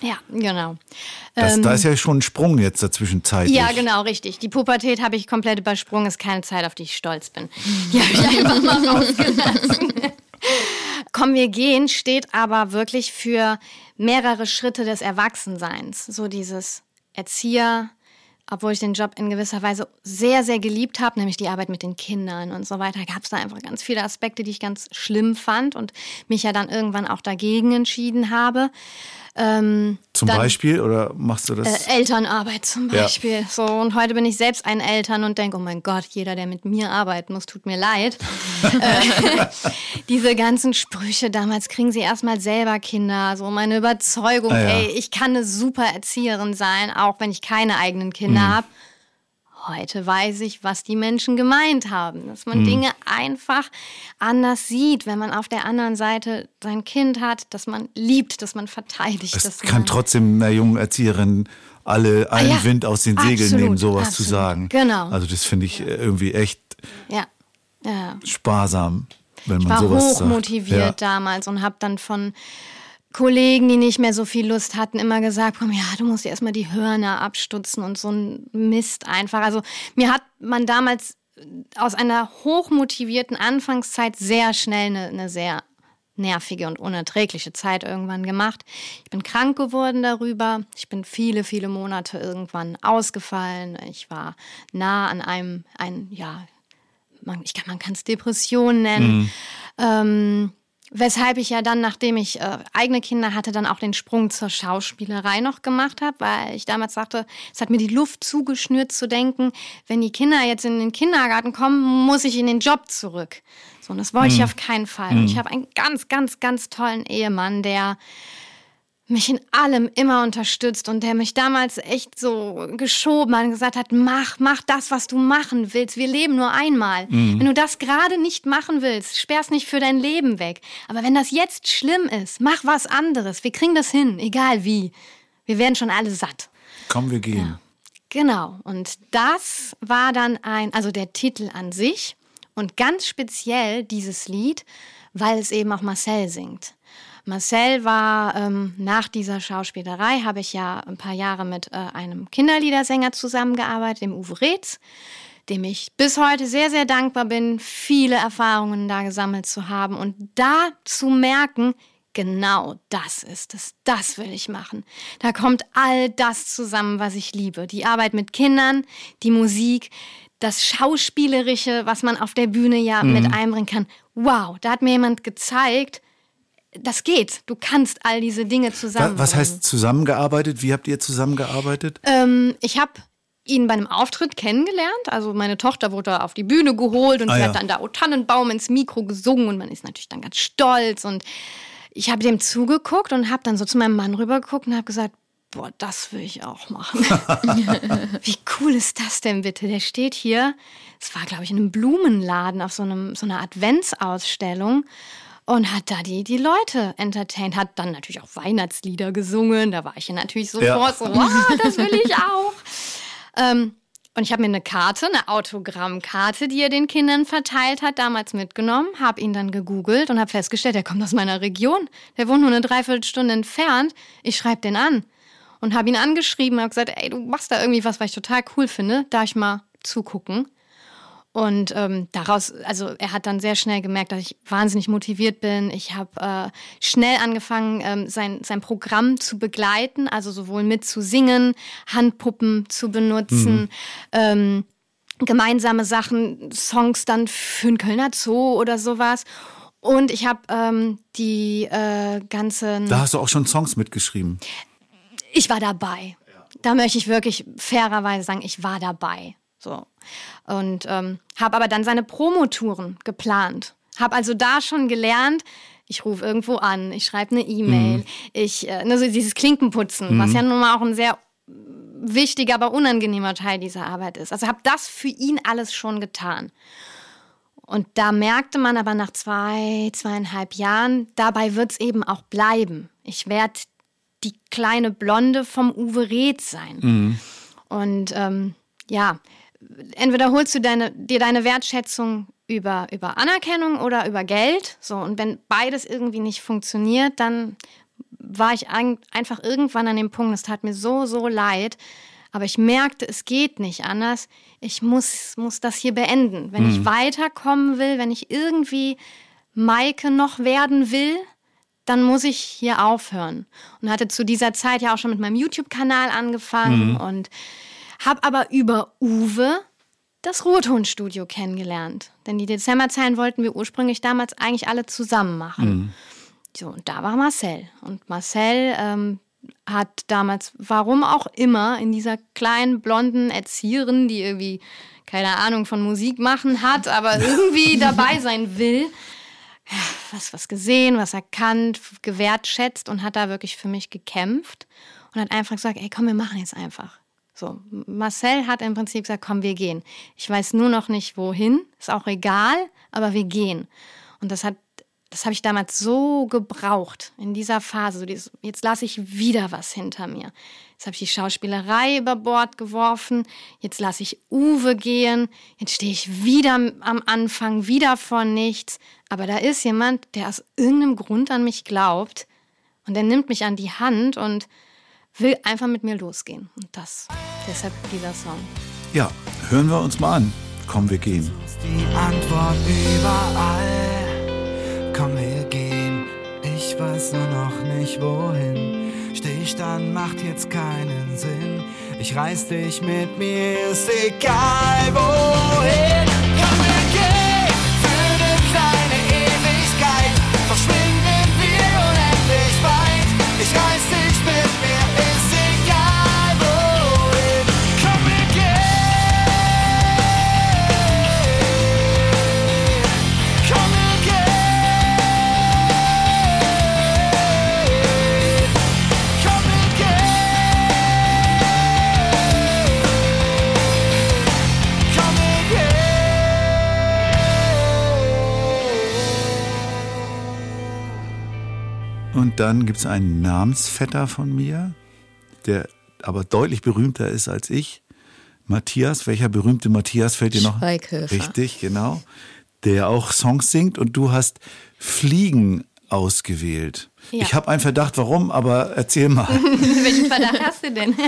Ja, genau. Das, da ist ja schon ein Sprung jetzt dazwischen zeitlich. Ja, genau, richtig. Die Pubertät habe ich komplett übersprungen. Ist keine Zeit, auf die ich stolz bin. Die habe ich einfach mal rausgelassen. Komm, wir gehen steht aber wirklich für mehrere Schritte des Erwachsenseins. So dieses Erzieher, obwohl ich den Job in gewisser Weise sehr, sehr geliebt habe, nämlich die Arbeit mit den Kindern und so weiter, gab es da einfach ganz viele Aspekte, die ich ganz schlimm fand und mich ja dann irgendwann auch dagegen entschieden habe. Ähm, Zum dann- Beispiel oder machst du das? äh, Elternarbeit zum Ja. Beispiel. So, und heute bin ich selbst ein Eltern und denke, oh mein Gott, jeder, der mit mir arbeiten muss, tut mir leid. äh, diese ganzen Sprüche damals kriegen sie erstmal selber Kinder. So meine Überzeugung, Ah, ja. ey, ich kann eine super Erzieherin sein, auch wenn ich keine eigenen Kinder Mhm. habe. Heute weiß ich, was die Menschen gemeint haben. Dass Mhm. man Dinge einfach anders sieht, wenn man auf der anderen Seite sein Kind hat, dass man liebt, dass man verteidigt. es dass kann trotzdem einer jungen Erzieherin alle allen Ah ja, Wind aus den Segeln absolut, nehmen, sowas zu absolut. sagen. Genau. Also das finde ich äh, irgendwie echt Ja, ja. sparsam, wenn Ich man war sowas sagt. hochmotiviert damals und habe dann von Kollegen, die nicht mehr so viel Lust hatten, immer gesagt, komm, ja, du musst dir erstmal die Hörner abstutzen und so ein Mist einfach. Also mir hat man damals aus einer hochmotivierten Anfangszeit sehr schnell eine, eine sehr nervige und unerträgliche Zeit irgendwann gemacht. Ich bin krank geworden darüber. Ich bin viele, viele Monate irgendwann ausgefallen. Ich war nah an einem, ein, ja, man, ich kann, man kann es Depression nennen. Ähm, weshalb ich ja dann, nachdem ich äh, eigene Kinder hatte, dann auch den Sprung zur Schauspielerei noch gemacht habe, weil ich damals sagte, es hat mir die Luft zugeschnürt zu denken, wenn die Kinder jetzt in den Kindergarten kommen, muss ich in den Job zurück. So, und das wollte ich auf keinen Fall. Und ich habe einen ganz, ganz, ganz tollen Ehemann, der mich in allem immer unterstützt und der mich damals echt so geschoben hat und gesagt hat, mach, mach das, was du machen willst. Wir leben nur einmal. Wenn du das gerade nicht machen willst, sperr's nicht für dein Leben weg. Aber wenn das jetzt schlimm ist, mach was anderes. Wir kriegen das hin, egal wie. Wir werden schon alle satt. Komm, wir gehen. Genau. Und das war dann ein, also der Titel an sich und ganz speziell dieses Lied, weil es eben auch Marcel singt. Marcel war ähm, nach dieser Schauspielerei, habe ich ja ein paar Jahre mit äh, einem Kinderliedersänger zusammengearbeitet, dem Uwe Reetz, dem ich bis heute sehr, sehr dankbar bin, viele Erfahrungen da gesammelt zu haben und da zu merken, genau das ist es, das will ich machen. Da kommt all das zusammen, was ich liebe. Die Arbeit mit Kindern, die Musik, das Schauspielerische, was man auf der Bühne ja mit einbringen kann. Wow, da hat mir jemand gezeigt, das geht. Du kannst all diese Dinge zusammen. Was heißt zusammengearbeitet? Wie habt ihr zusammengearbeitet? Ähm, ich habe ihn bei einem Auftritt kennengelernt. Also meine Tochter wurde auf die Bühne geholt und Ah, sie ja. hat dann da O Tannenbaum ins Mikro gesungen und man ist natürlich dann ganz stolz. Und ich habe dem zugeguckt und habe dann so zu meinem Mann rübergeguckt und habe gesagt, boah, das will ich auch machen. Wie cool ist das denn bitte? Der steht hier, es war glaube ich in einem Blumenladen auf so, einem, so einer Adventsausstellung und hat da die, die Leute entertained, hat dann natürlich auch Weihnachtslieder gesungen. Da war ich ja natürlich sofort so, wow, das will ich auch. Ähm, und ich habe mir eine Karte, eine Autogrammkarte, die er den Kindern verteilt hat, damals mitgenommen, habe ihn dann gegoogelt und habe festgestellt, er kommt aus meiner Region. Der wohnt nur eine Dreiviertelstunde entfernt. Ich schreibe den an und habe ihn angeschrieben und habe gesagt, ey, du machst da irgendwie was, was ich total cool finde. Darf ich mal zugucken? Und ähm, daraus, also er hat dann sehr schnell gemerkt, dass ich wahnsinnig motiviert bin. Ich habe äh, schnell angefangen, ähm, sein, sein Programm zu begleiten, also sowohl mit zu singen, Handpuppen zu benutzen, ähm, gemeinsame Sachen, Songs dann für den Kölner Zoo oder sowas. Und ich habe ähm, die äh, ganzen Da hast du auch schon Songs mitgeschrieben. ich war dabei. Da möchte ich wirklich fairerweise sagen, ich war dabei. So. Und ähm, habe aber dann seine Promotouren geplant. Habe also da schon gelernt, ich rufe irgendwo an, ich schreibe eine E-Mail, ich, äh, ne, so dieses Klinkenputzen, was ja nun mal auch ein sehr wichtiger, aber unangenehmer Teil dieser Arbeit ist. Also habe das für ihn alles schon getan. Und da merkte man aber nach zwei, zweieinhalb Jahren, dabei wird es eben auch bleiben. Ich werde die kleine Blonde vom Uwe Reth sein. Und ähm, ja, entweder holst du deine, dir deine Wertschätzung über, über Anerkennung oder über Geld. So, und wenn beides irgendwie nicht funktioniert, dann war ich ein, einfach irgendwann an dem Punkt, es tat mir so, so leid. Aber ich merkte, es geht nicht anders. Ich muss, muss das hier beenden. Wenn ich weiterkommen will, wenn ich irgendwie Maike noch werden will, dann muss ich hier aufhören. Und hatte zu dieser Zeit ja auch schon mit meinem YouTube-Kanal angefangen und habe aber über Uwe das Ruhrtonstudio kennengelernt. Denn die Dezemberzeilen wollten wir ursprünglich damals eigentlich alle zusammen machen. So, und da war Marcel. Und Marcel ähm, hat damals, warum auch immer, in dieser kleinen blonden Erzieherin, die irgendwie keine Ahnung von Musik machen hat, aber irgendwie dabei sein will, was, was gesehen, was erkannt, gewertschätzt und hat da wirklich für mich gekämpft und hat einfach gesagt, ey, komm, wir machen jetzt einfach. So, Marcel hat im Prinzip gesagt, komm, wir gehen. Ich weiß nur noch nicht wohin, ist auch egal, aber wir gehen. Und das hat, das habe ich damals so gebraucht in dieser Phase. So dieses, jetzt lasse ich wieder was hinter mir. Jetzt habe ich die Schauspielerei über Bord geworfen. Jetzt lasse ich Uwe gehen. Jetzt stehe ich wieder am Anfang, wieder vor nichts. Aber da ist jemand, der aus irgendeinem Grund an mich glaubt und der nimmt mich an die Hand und will einfach mit mir losgehen. Und das, deshalb dieser Song. Ja, hören wir uns mal an. Komm, wir gehen. die Antwort überall. Komm, wir gehen, ich weiß nur noch nicht wohin. Stillstand macht jetzt keinen Sinn. Ich reiß dich mit mir, ist egal wohin. Dann gibt es einen Namensvetter von mir, der aber deutlich berühmter ist als ich. Matthias, welcher berühmte Matthias fällt dir noch? Schweighöfer. Richtig, genau. Der auch Songs singt und du hast Fliegen ausgewählt. Ja. Ich habe einen Verdacht, warum, aber erzähl mal. Welchen Verdacht hast du denn?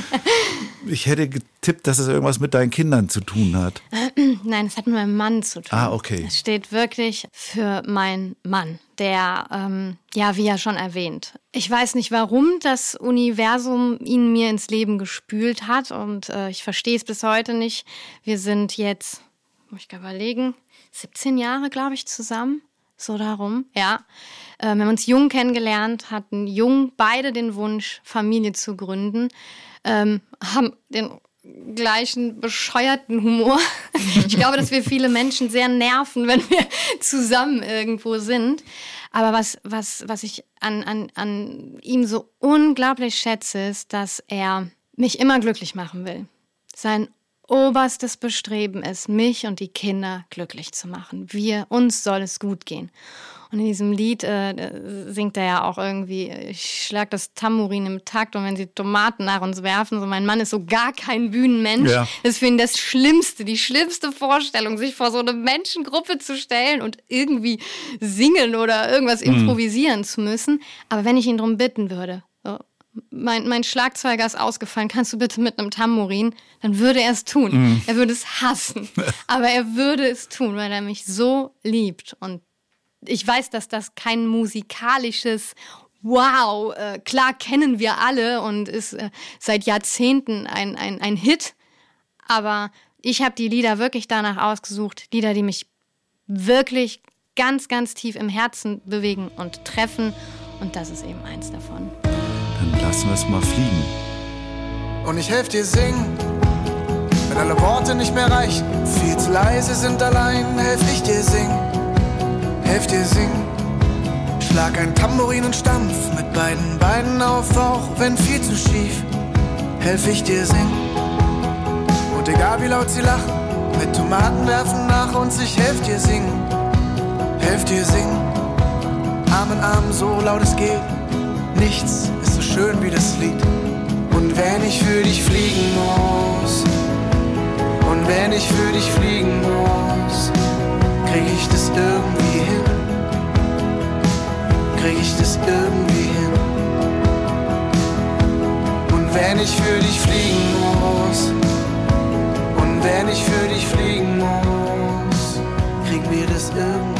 Ich hätte getippt, dass es irgendwas mit deinen Kindern zu tun hat. Nein, es hat mit meinem Mann zu tun. Ah, okay. Es steht wirklich für meinen Mann, der, ähm, ja, wie ja schon erwähnt. Ich weiß nicht, warum das Universum ihn mir ins Leben gespült hat und äh, ich verstehe es bis heute nicht. Wir sind jetzt, muss ich überlegen, 17 Jahre, glaube ich, zusammen. So darum, ja. Äh, wir haben uns jung kennengelernt, hatten jung beide den Wunsch, Familie zu gründen, ähm, haben den gleichen bescheuerten Humor. Ich glaube, dass wir viele Menschen sehr nerven, wenn wir zusammen irgendwo sind. Aber was, was, was ich an, an, an ihm so unglaublich schätze, ist, dass er mich immer glücklich machen will. Sein oberstes Bestreben ist, mich und die Kinder glücklich zu machen. Wir, uns soll es gut gehen. Und in diesem Lied äh, singt er ja auch irgendwie, ich schlag das Tambourin im Takt und wenn sie Tomaten nach uns werfen, so mein Mann ist so gar kein Bühnenmensch. Ja. Das ist für ihn das Schlimmste, die schlimmste Vorstellung, sich vor so eine Menschengruppe zu stellen und irgendwie singen oder irgendwas improvisieren zu müssen. Aber wenn ich ihn darum bitten würde, so, mein, mein Schlagzeuger ist ausgefallen, kannst du bitte mit einem Tambourin? Dann würde er es tun. Er würde es hassen. Aber er würde es tun, weil er mich so liebt. Und ich weiß, dass das kein musikalisches Wow, äh, klar kennen wir alle und ist äh, seit Jahrzehnten ein, ein, ein Hit. Aber ich habe die Lieder wirklich danach ausgesucht, Lieder, die mich wirklich ganz, ganz tief im Herzen bewegen und treffen. Und das ist eben eins davon. Dann lassen wir es mal fliegen. Und ich helf dir singen, wenn alle Worte nicht mehr reichen, viel zu leise sind allein, helf ich dir singen, helf dir singen. Schlag ein Tambourin und stampf mit beiden Beinen auf, auch wenn viel zu schief, helf ich dir singen. Und egal wie laut sie lachen, mit Tomaten werfen nach uns, ich helf dir singen, helf dir singen. Arm in Arm, so laut es geht, nichts schön wie das Lied. Und wenn ich für dich fliegen muss, und wenn ich für dich fliegen muss, krieg ich das irgendwie hin. Krieg ich das irgendwie hin. Und wenn ich für dich fliegen muss, und wenn ich für dich fliegen muss, krieg mir das irgendwie hin.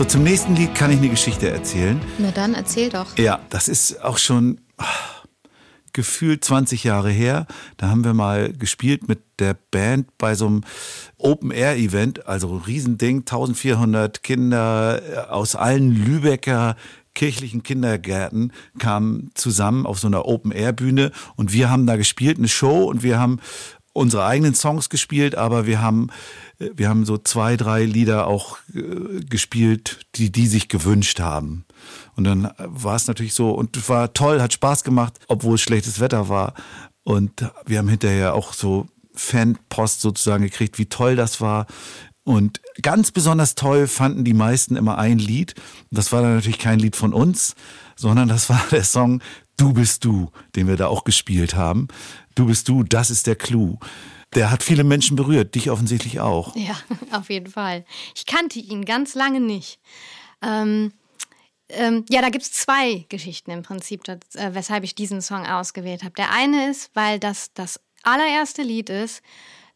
So, zum nächsten Lied kann ich eine Geschichte erzählen. Na dann, erzähl doch. Ja, das ist auch schon ah, gefühlt 20 Jahre her. Da haben wir mal gespielt mit der Band bei so einem Open-Air-Event, also Riesending, 1400 Kinder äh, aus allen Lübecker kirchlichen Kindergärten kamen zusammen auf so einer Open-Air-Bühne und wir haben da gespielt, eine Show und wir haben unsere eigenen Songs gespielt, aber wir haben äh, wir haben so zwei, drei Lieder auch äh, gespielt, die die sich gewünscht haben. Und dann äh, war es natürlich so und war toll, hat Spaß gemacht, obwohl es schlechtes Wetter war. Und wir haben hinterher auch so Fanpost sozusagen gekriegt, wie toll das war. Und ganz besonders toll fanden die meisten immer ein Lied. Das war dann natürlich kein Lied von uns, sondern das war der Song Du bist du, den wir da auch gespielt haben. Du bist du, das ist der Clou. Der hat viele Menschen berührt, dich offensichtlich auch. Ja, auf jeden Fall. Ich kannte ihn ganz lange nicht. Ähm, ähm, ja, da gibt es zwei Geschichten im Prinzip, das, äh, weshalb ich diesen Song ausgewählt habe. Der eine ist, weil das das allererste Lied ist,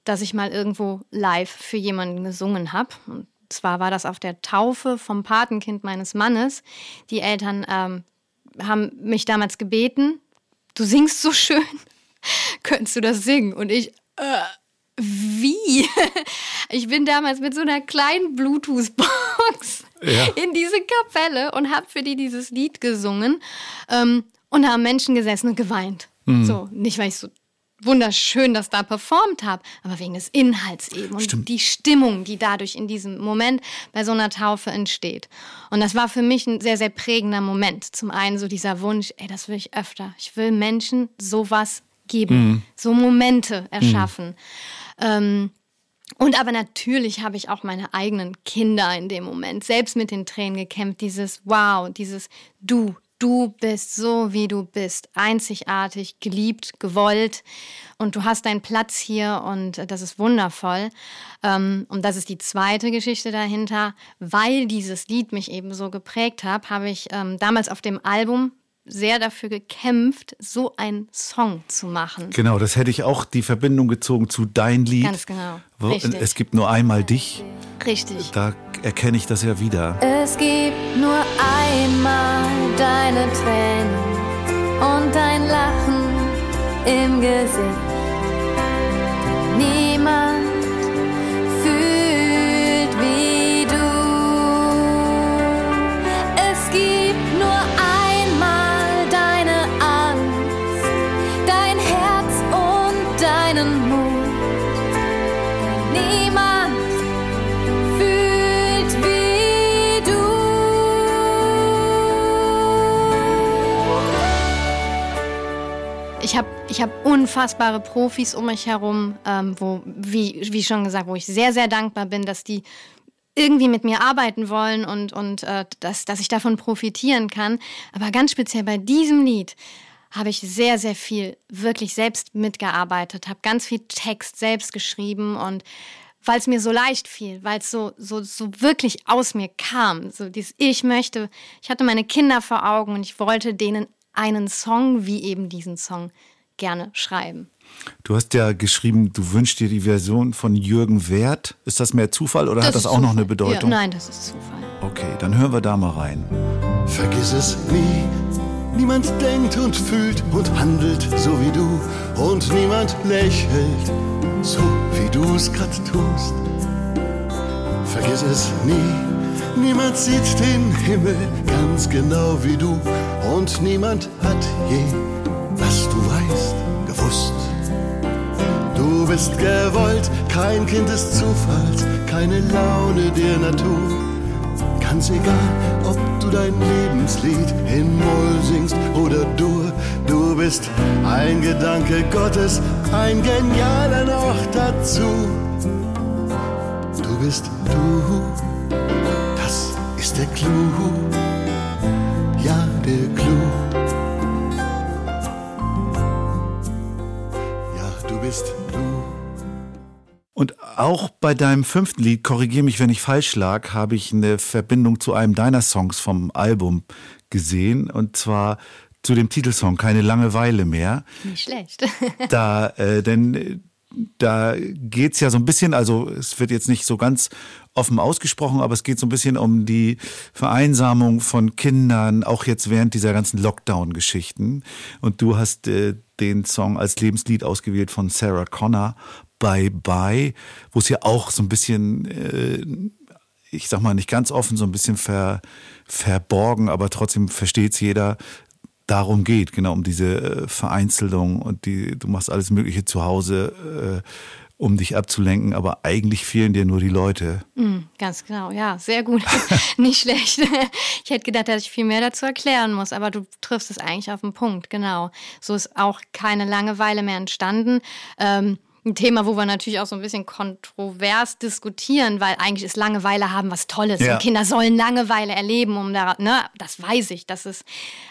das ich mal irgendwo live für jemanden gesungen habe. Und zwar war das auf der Taufe vom Patenkind meines Mannes. Die Eltern ähm, haben mich damals gebeten, du singst so schön, könntest du das singen? Und ich, äh, wie? Ich bin damals mit so einer kleinen Bluetooth-Box Ja. in diese Kapelle und habe für die dieses Lied gesungen. Ähm, und da haben Menschen gesessen und geweint. So, nicht weil ich so wunderschön das da performt habe, aber wegen des Inhalts eben und Stimmt. die Stimmung, die dadurch in diesem Moment bei so einer Taufe entsteht. Und das war für mich ein sehr, sehr prägender Moment. Zum einen so dieser Wunsch, ey, das will ich öfter. Ich will Menschen sowas geben, so Momente erschaffen. Ähm, und aber natürlich habe ich auch meine eigenen Kinder in dem Moment selbst mit den Tränen gekämpft. Dieses Wow, dieses Du, du bist so, wie du bist. Einzigartig, geliebt, gewollt. Und du hast deinen Platz hier und äh, das ist wundervoll. Ähm, und das ist die zweite Geschichte dahinter. Weil dieses Lied mich eben so geprägt hat, habe ich ähm, damals auf dem Album sehr dafür gekämpft, so einen Song zu machen. Genau, das hätte ich auch die Verbindung gezogen zu dein Lied. Ganz genau. Wo- Richtig. Es gibt nur einmal dich. Richtig. Da erkenne ich das ja wieder. Es gibt nur einmal deine Tränen und dein Lachen im Gesicht. Niemand Ich habe unfassbare Profis um mich herum, ähm, wo, wie, wie schon gesagt, wo ich sehr, sehr dankbar bin, dass die irgendwie mit mir arbeiten wollen und, und äh, dass, dass ich davon profitieren kann. Aber ganz speziell bei diesem Lied habe ich sehr, sehr viel wirklich selbst mitgearbeitet, habe ganz viel Text selbst geschrieben und weil es mir so leicht fiel, weil es so, so, so wirklich aus mir kam. So dieses Ich möchte, ich hatte meine Kinder vor Augen und ich wollte denen einen Song wie eben diesen Song gerne schreiben. Du hast ja geschrieben, du wünschst dir die Version von Jürgen Wert. Ist das mehr Zufall oder hat das auch noch eine Zufall. Bedeutung? Ja, nein, das ist Zufall. Okay, dann hören wir da mal rein. Vergiss es nie. Niemand denkt und fühlt und handelt so wie du. Und niemand lächelt so wie du es grad tust. Vergiss es nie. Niemand sieht den Himmel ganz genau wie du. Und niemand hat je, was du weißt, gewusst. Du bist gewollt, kein Kind des Zufalls, keine Laune der Natur. Ganz egal, ob du dein Lebenslied in Moll singst oder Dur, du bist ein Gedanke Gottes, ein genialer noch dazu. Du bist du, das ist der Clou, ja der Clou. Auch bei deinem fünften Lied, korrigier mich, wenn ich falsch lag, habe ich eine Verbindung zu einem deiner Songs vom Album gesehen. Und zwar zu dem Titelsong Keine Langeweile mehr. Nicht schlecht. Da, äh, denn äh, da geht's ja so ein bisschen, also es wird jetzt nicht so ganz offen ausgesprochen, aber es geht so ein bisschen um die Vereinsamung von Kindern, auch jetzt während dieser ganzen Lockdown-Geschichten. Und du hast äh, den Song als Lebenslied ausgewählt von Sarah Connor, Bye Bye, wo es ja auch so ein bisschen, äh, ich sag mal nicht ganz offen, so ein bisschen ver, verborgen, aber trotzdem versteht's jeder, darum geht, genau um diese äh, Vereinzelung und die, du machst alles Mögliche zu Hause, äh, um dich abzulenken, aber eigentlich fehlen dir nur die Leute. Mm, ganz genau, ja, sehr gut. Nicht schlecht. Ich hätte gedacht, dass ich viel mehr dazu erklären muss, aber du triffst es eigentlich auf den Punkt, genau. So ist auch keine Langeweile mehr entstanden. Ähm, ein Thema, wo wir natürlich auch so ein bisschen kontrovers diskutieren, weil eigentlich ist Langeweile haben was Tolles. Ja. Und Kinder sollen Langeweile erleben, um da, ne, das weiß ich, das ist,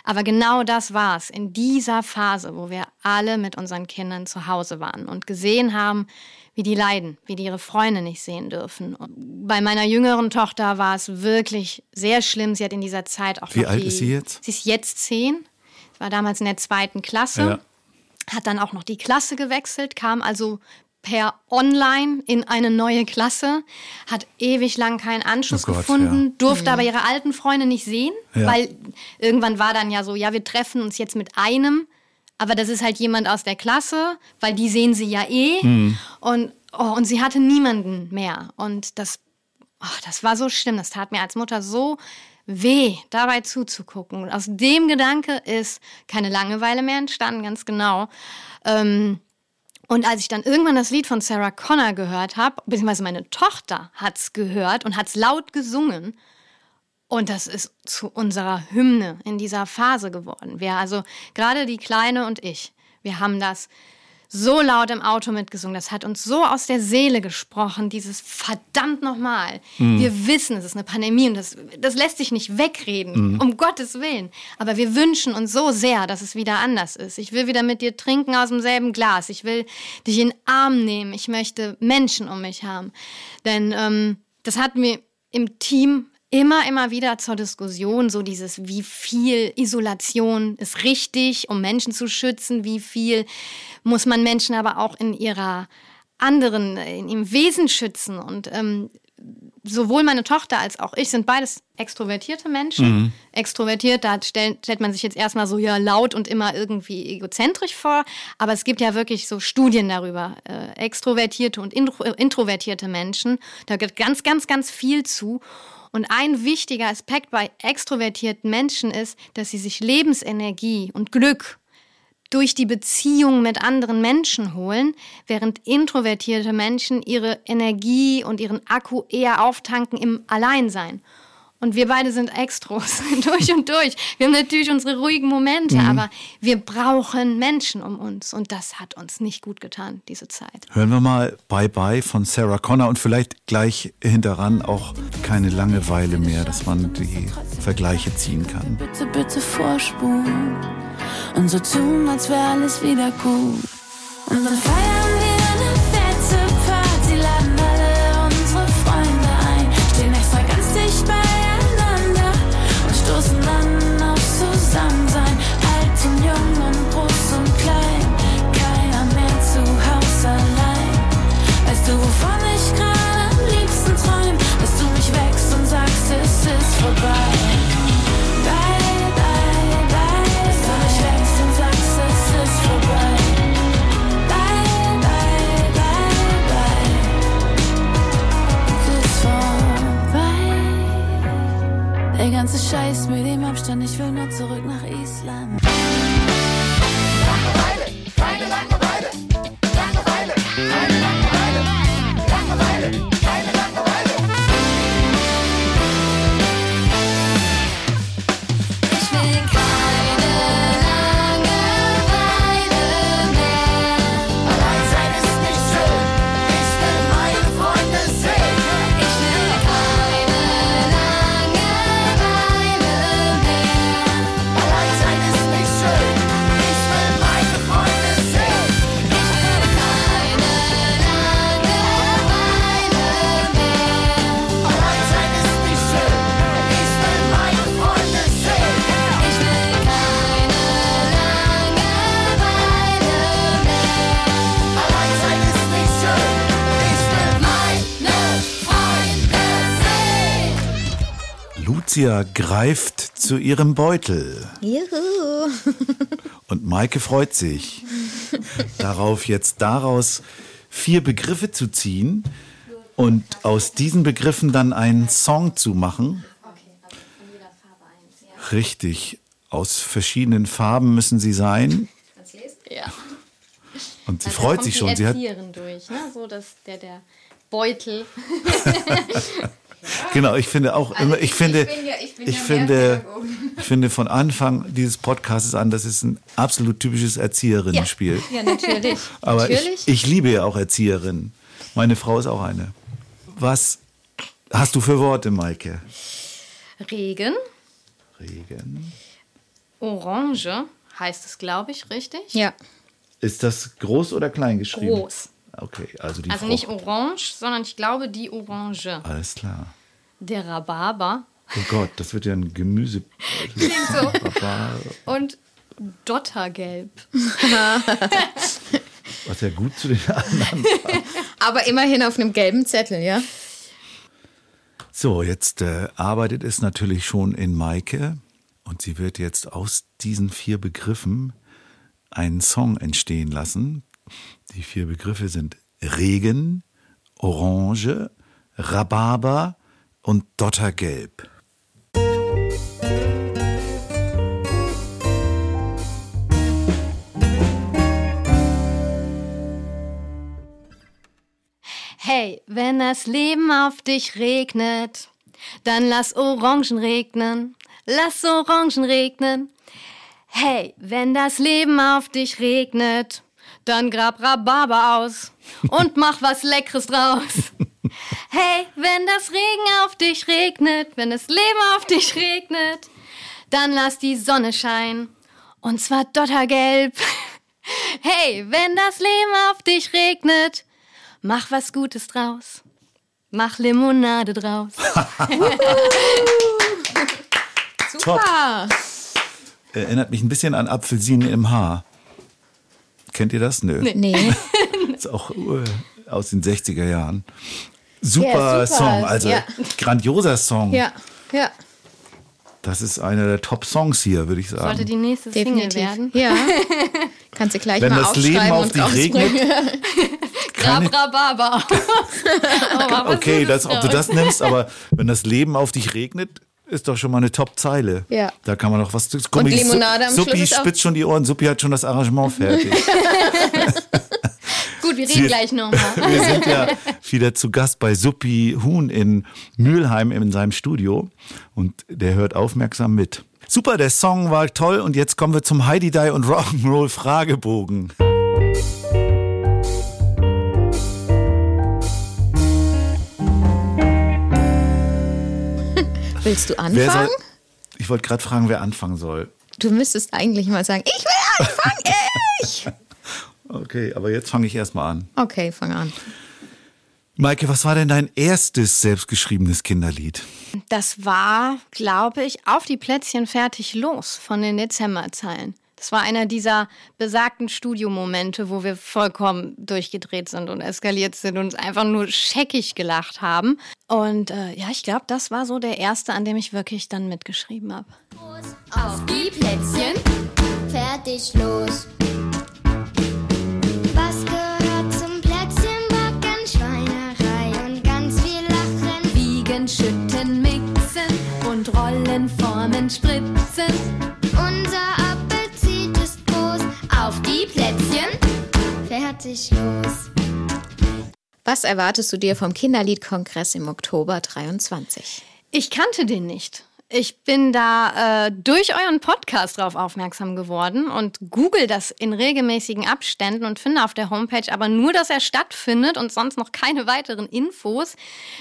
aber genau das war's. In dieser Phase, wo wir alle mit unseren Kindern zu Hause waren und gesehen haben, wie die leiden, wie die ihre Freunde nicht sehen dürfen. Und bei meiner jüngeren Tochter war es wirklich sehr schlimm. Sie hat in dieser Zeit auch Wie alt die, ist sie jetzt? Sie ist jetzt zehn. War damals in der zweiten Klasse Ja. Hat dann auch noch die Klasse gewechselt, kam also per Online in eine neue Klasse, hat ewig lang keinen Anschluss Oh Gott, gefunden, ja. durfte aber ihre alten Freunde nicht sehen, Ja. weil irgendwann war dann ja so, ja, wir treffen uns jetzt mit einem, aber das ist halt jemand aus der Klasse, weil die sehen sie ja eh. Und, oh, und sie hatte niemanden mehr. Und das, oh, das war so schlimm, das tat mir als Mutter so weh, dabei zuzugucken. Und aus dem Gedanke ist keine Langeweile mehr entstanden, ganz genau. Ähm, und als ich dann irgendwann das Lied von Sarah Connor gehört habe, beziehungsweise meine Tochter hat's gehört und hat's laut gesungen, und das ist zu unserer Hymne in dieser Phase geworden. Wir, also gerade die Kleine und ich, wir haben das so laut im Auto mitgesungen. Das hat uns so aus der Seele gesprochen, dieses verdammt nochmal. Wir wissen, es ist eine Pandemie und das, das lässt sich nicht wegreden, um Gottes Willen. Aber wir wünschen uns so sehr, dass es wieder anders ist. Ich will wieder mit dir trinken aus demselben Glas. Ich will dich in den Arm nehmen. Ich möchte Menschen um mich haben. Denn ähm, das hat mir im Team immer, immer wieder zur Diskussion, so dieses, wie viel Isolation ist richtig, um Menschen zu schützen, wie viel muss man Menschen aber auch in ihrer anderen, in ihrem Wesen schützen. Und ähm, sowohl meine Tochter als auch ich sind beides extrovertierte Menschen. Extrovertiert, da stellt, stellt man sich jetzt erstmal so ja laut und immer irgendwie egozentrisch vor. Aber es gibt ja wirklich so Studien darüber. Äh, extrovertierte und intro, äh, introvertierte Menschen. Da gehört ganz, ganz, ganz viel zu. Und ein wichtiger Aspekt bei extrovertierten Menschen ist, dass sie sich Lebensenergie und Glück durch die Beziehung mit anderen Menschen holen, während introvertierte Menschen ihre Energie und ihren Akku eher auftanken im Alleinsein. Und wir beide sind Extros, durch und durch. Wir haben natürlich unsere ruhigen Momente, aber wir brauchen Menschen um uns. Und das hat uns nicht gut getan, diese Zeit. Hören wir mal Bye Bye von Sarah Connor und vielleicht gleich hinteran auch keine Langeweile mehr, dass man die Vergleiche ziehen kann. Bitte, bitte vorspulen und so tun, als wäre alles wieder gut. Und dann feiern wir eine ganze Scheiß mit dem Abstand, ich will nur zurück nach Island. Lucia greift zu ihrem Beutel. Juhu. Und Maike freut sich darauf, jetzt daraus vier Begriffe zu ziehen und aus diesen Begriffen dann einen Song zu machen. Richtig. Aus verschiedenen Farben müssen sie sein. Ja. Und sie Also freut sich schon. Sie hat, durch, ne? So, dass der, der Beutel. genau, ich finde auch immer, ich finde, bin ja- ich bin ich ja finde, ich finde von Anfang dieses Podcasts an, das ist ein absolut typisches Erzieherinnenspiel. Ja, natürlich. Aber natürlich. ich, ich liebe ja auch Erzieherinnen. Meine Frau ist auch eine. Was hast du für Worte, Maike? Regen, Regen. Orange heißt es, glaube ich, richtig? ja. Ist das groß oder klein geschrieben? Groß. Okay, also die Also Frucht. nicht orange, sondern ich glaube die Orange. Alles klar. Der Rhabarber Oh Gott, das wird ja ein Gemüse. Rhabarber, und Dottergelb. Was ja gut zu den anderen. Aber immerhin auf einem gelben Zettel, ja? So, jetzt äh, arbeitet es natürlich schon in Maike und sie wird jetzt aus diesen vier Begriffen einen Song entstehen lassen. Die vier Begriffe sind Regen, Orange, Rhabarber und Dottergelb. Hey, wenn das Leben auf dich regnet, dann lass Orangen regnen, lass Orangen regnen. Hey, wenn das Leben auf dich regnet, dann grab Rhabarber aus und mach was Leckeres draus. Hey, wenn das Regen auf dich regnet, wenn das Leben auf dich regnet, dann lass die Sonne scheinen und zwar dottergelb. Hey, wenn das Leben auf dich regnet, mach was Gutes draus. Mach Limonade draus. Super. Erinnert mich ein bisschen an Apfelsinen im Haar. Kennt ihr das? Nö. Nee. Ist auch äh, aus den 60er Jahren. Super, Ja, super. Song, also Ja. grandioser Song. Ja, ja. Das ist einer der Top-Songs hier, würde ich sagen. Sollte die nächste Single Definitiv. werden. Ja. Kannst du gleich Wenn mal das Leben aufschreiben auf und dich regnet, aus. Oh, okay, das, ob du das nimmst, aber wenn das Leben auf dich regnet, ist doch schon mal eine Top-Zeile. Ja. Da kann man doch was. Guck Und Limonade am Suppi Schluss ist auch- spitzt schon die Ohren. Suppi hat schon das Arrangement fertig. Gut, wir reden gleich nochmal. Wir sind ja wieder zu Gast bei Suppi Huhn in Mülheim in seinem Studio und der hört aufmerksam mit. Super, der Song war toll und jetzt kommen wir zum Heidi Die und Rock'n'Roll Fragebogen. Willst du Wer anfangen? soll, ich wollte gerade fragen, wer anfangen soll. Du müsstest eigentlich mal sagen, ich will anfangen, ich. Okay, aber jetzt fange ich erstmal an. Okay, fang an. Maike, was war denn dein erstes selbstgeschriebenes Kinderlied? Das war, glaube ich, auf die Plätzchen fertig los von den Dezemberzeilen. Das war einer dieser besagten Studiomomente, wo wir vollkommen durchgedreht sind und eskaliert sind und uns einfach nur scheckig gelacht haben. Und äh, ja, ich glaube, das war so der erste, an dem ich wirklich dann mitgeschrieben habe. Auf die Plätzchen, fertig los. Was gehört zum Plätzchenbacken? Schweinerei und ganz viel Lachen. Wiegen, schütten, mixen und rollen, formen, spritzen. Was erwartest du dir vom Kinderliedkongress im Oktober 23? Ich kannte den nicht. Ich bin da äh, durch euren Podcast drauf aufmerksam geworden und google das in regelmäßigen Abständen und finde auf der Homepage aber nur, dass er stattfindet und sonst noch keine weiteren Infos.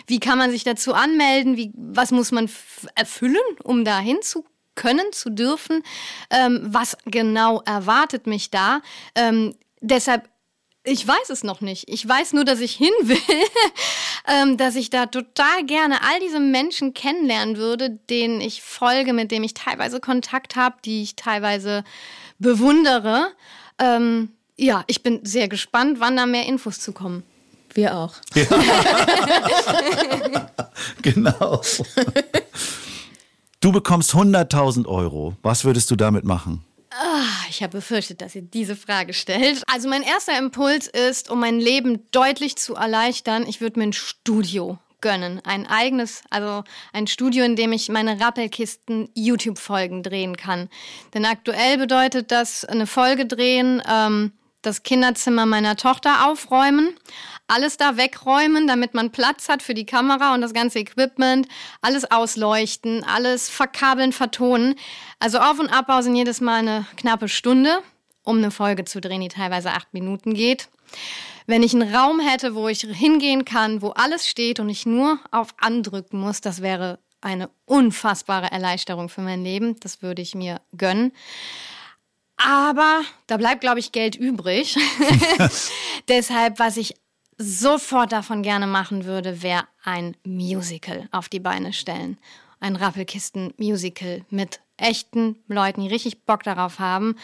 Wie kann man sich dazu anmelden? Wie, was muss man erfüllen, um da hinzu können, zu dürfen? Ähm, was genau erwartet mich da? Ähm, deshalb ich weiß es noch nicht. Ich weiß nur, dass ich hin will, ähm, dass ich da total gerne all diese Menschen kennenlernen würde, denen ich folge, mit denen ich teilweise Kontakt habe, die ich teilweise bewundere. Ähm, ja, ich bin sehr gespannt, wann da mehr Infos zu kommen. Wir auch. Genau. Du bekommst 100.000 Euro. Was würdest du damit machen? Ah, Ich habe befürchtet, dass ihr diese Frage stellt. Also mein erster Impuls ist, um mein Leben deutlich zu erleichtern, ich würde mir ein Studio gönnen. Ein eigenes, also ein Studio, in dem ich meine Rappelkisten YouTube-Folgen drehen kann. Denn aktuell bedeutet das eine Folge drehen, ähm, das Kinderzimmer meiner Tochter aufräumen, alles da wegräumen, damit man Platz hat für die Kamera und das ganze Equipment, alles ausleuchten, alles verkabeln, vertonen. Also Auf- und Abbau sind jedes Mal eine knappe Stunde, um eine Folge zu drehen, die teilweise acht Minuten geht. Wenn ich einen Raum hätte, wo ich hingehen kann, wo alles steht und ich nur auf Andrücken muss, das wäre eine unfassbare Erleichterung für mein Leben. Das würde ich mir gönnen. Aber da bleibt, glaube ich, Geld übrig. Deshalb, was ich sofort davon gerne machen würde, wäre ein Musical auf die Beine stellen. Ein Rappelkisten-Musical mit echten Leuten, die richtig Bock darauf haben.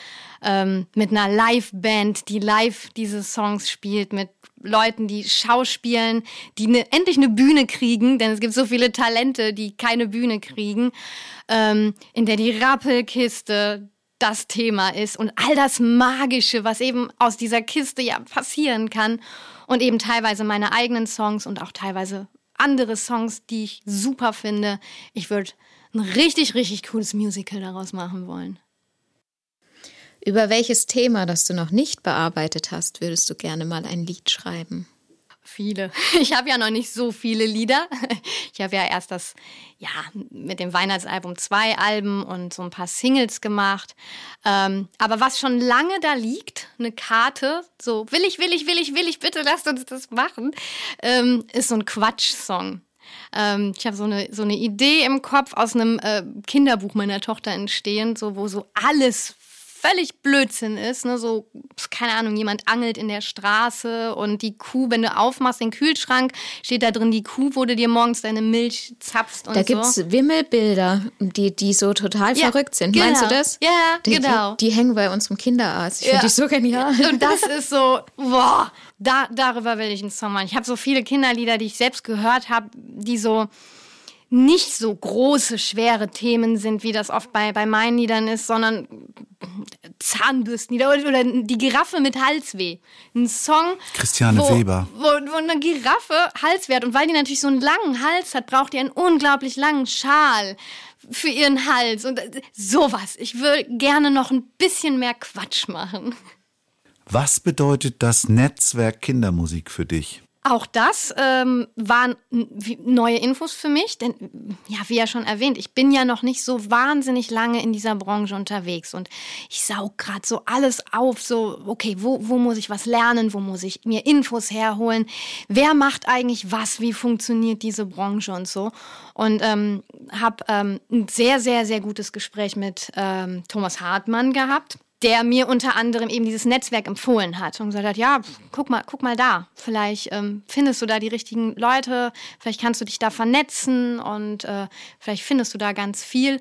Ähm, mit einer Live-Band, die live diese Songs spielt, mit Leuten, die schauspielen, die ne, endlich eine Bühne kriegen, denn es gibt so viele Talente, die keine Bühne kriegen, ähm, in der die Rappelkiste das Thema ist und all das Magische, was eben aus dieser Kiste ja passieren kann und eben teilweise meine eigenen Songs und auch teilweise andere Songs, die ich super finde. Ich würde ein richtig, richtig cooles Musical daraus machen wollen. Über welches Thema, das du noch nicht bearbeitet hast, würdest du gerne mal ein Lied schreiben? Viele. Ich habe ja noch nicht so viele Lieder. Ich habe ja erst das, ja, mit dem Weihnachtsalbum zwei Alben und so ein paar Singles gemacht. Ähm, aber was schon lange da liegt, eine Karte, so will ich, will ich, will ich, will ich, bitte lasst uns das machen, ähm, ist so ein Quatsch-Song. Ähm, ich habe so eine, so eine Idee im Kopf aus einem äh, Kinderbuch meiner Tochter entstehen, so, wo so alles völlig Blödsinn ist. Ne? So, keine Ahnung, jemand angelt in der Straße und die Kuh, wenn du aufmachst den Kühlschrank, steht da drin die Kuh, wo du dir morgens deine Milch zapfst und Da so. gibt's Wimmelbilder, die, die so total Ja, verrückt sind. genau. Meinst du das? Ja, die, genau. Die, die hängen bei uns im Kinderarzt. Ich Ja. finde die so genial. Und das ist so, boah, da, darüber will ich einen Song machen. Ich habe so viele Kinderlieder, die ich selbst gehört habe, die so nicht so große, schwere Themen sind, wie das oft bei, bei meinen Liedern ist, sondern Zahnbürstenlieder oder, oder die Giraffe mit Halsweh. Ein Song. Christiane wo, Weber. Wo, wo eine Giraffe Halsweh hat. Und weil die natürlich so einen langen Hals hat, braucht die einen unglaublich langen Schal für ihren Hals. Und äh, sowas. Ich würde gerne noch ein bisschen mehr Quatsch machen. Was bedeutet das Netzwerk Kindermusik für dich? Auch das ähm, waren neue Infos für mich, denn ja, wie ja schon erwähnt, ich bin ja noch nicht so wahnsinnig lange in dieser Branche unterwegs und ich saug gerade so alles auf, so okay, wo, wo muss ich was lernen, wo muss ich mir Infos herholen, wer macht eigentlich was, wie funktioniert diese Branche und so. Und ähm, habe ähm, ein sehr, sehr, sehr gutes Gespräch mit ähm, Thomas Hartmann gehabt der mir unter anderem eben dieses Netzwerk empfohlen hat und gesagt hat, ja, guck mal, guck mal da, vielleicht ähm, findest du da die richtigen Leute, vielleicht kannst du dich da vernetzen und äh, vielleicht findest du da ganz viel.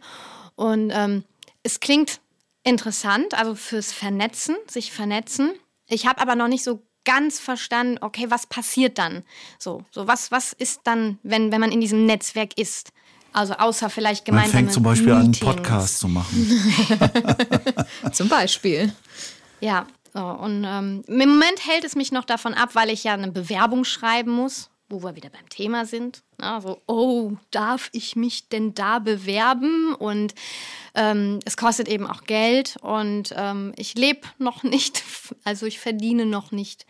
Und ähm, es klingt interessant, also fürs Vernetzen, sich vernetzen. Ich habe aber noch nicht so ganz verstanden, okay, was passiert dann? So, so was, was ist dann, wenn, wenn man in diesem Netzwerk ist? Also außer vielleicht Man gemeinsame fängt zum Beispiel an, einen. Podcast zu machen. Zum Beispiel. Ja, so, und ähm, im Moment hält es mich noch davon ab, weil ich ja eine Bewerbung schreiben muss, wo wir wieder beim Thema sind. Na, so, oh, darf ich mich denn da bewerben? Und ähm, es kostet eben auch Geld und ähm, ich lebe noch nicht, also ich verdiene noch nicht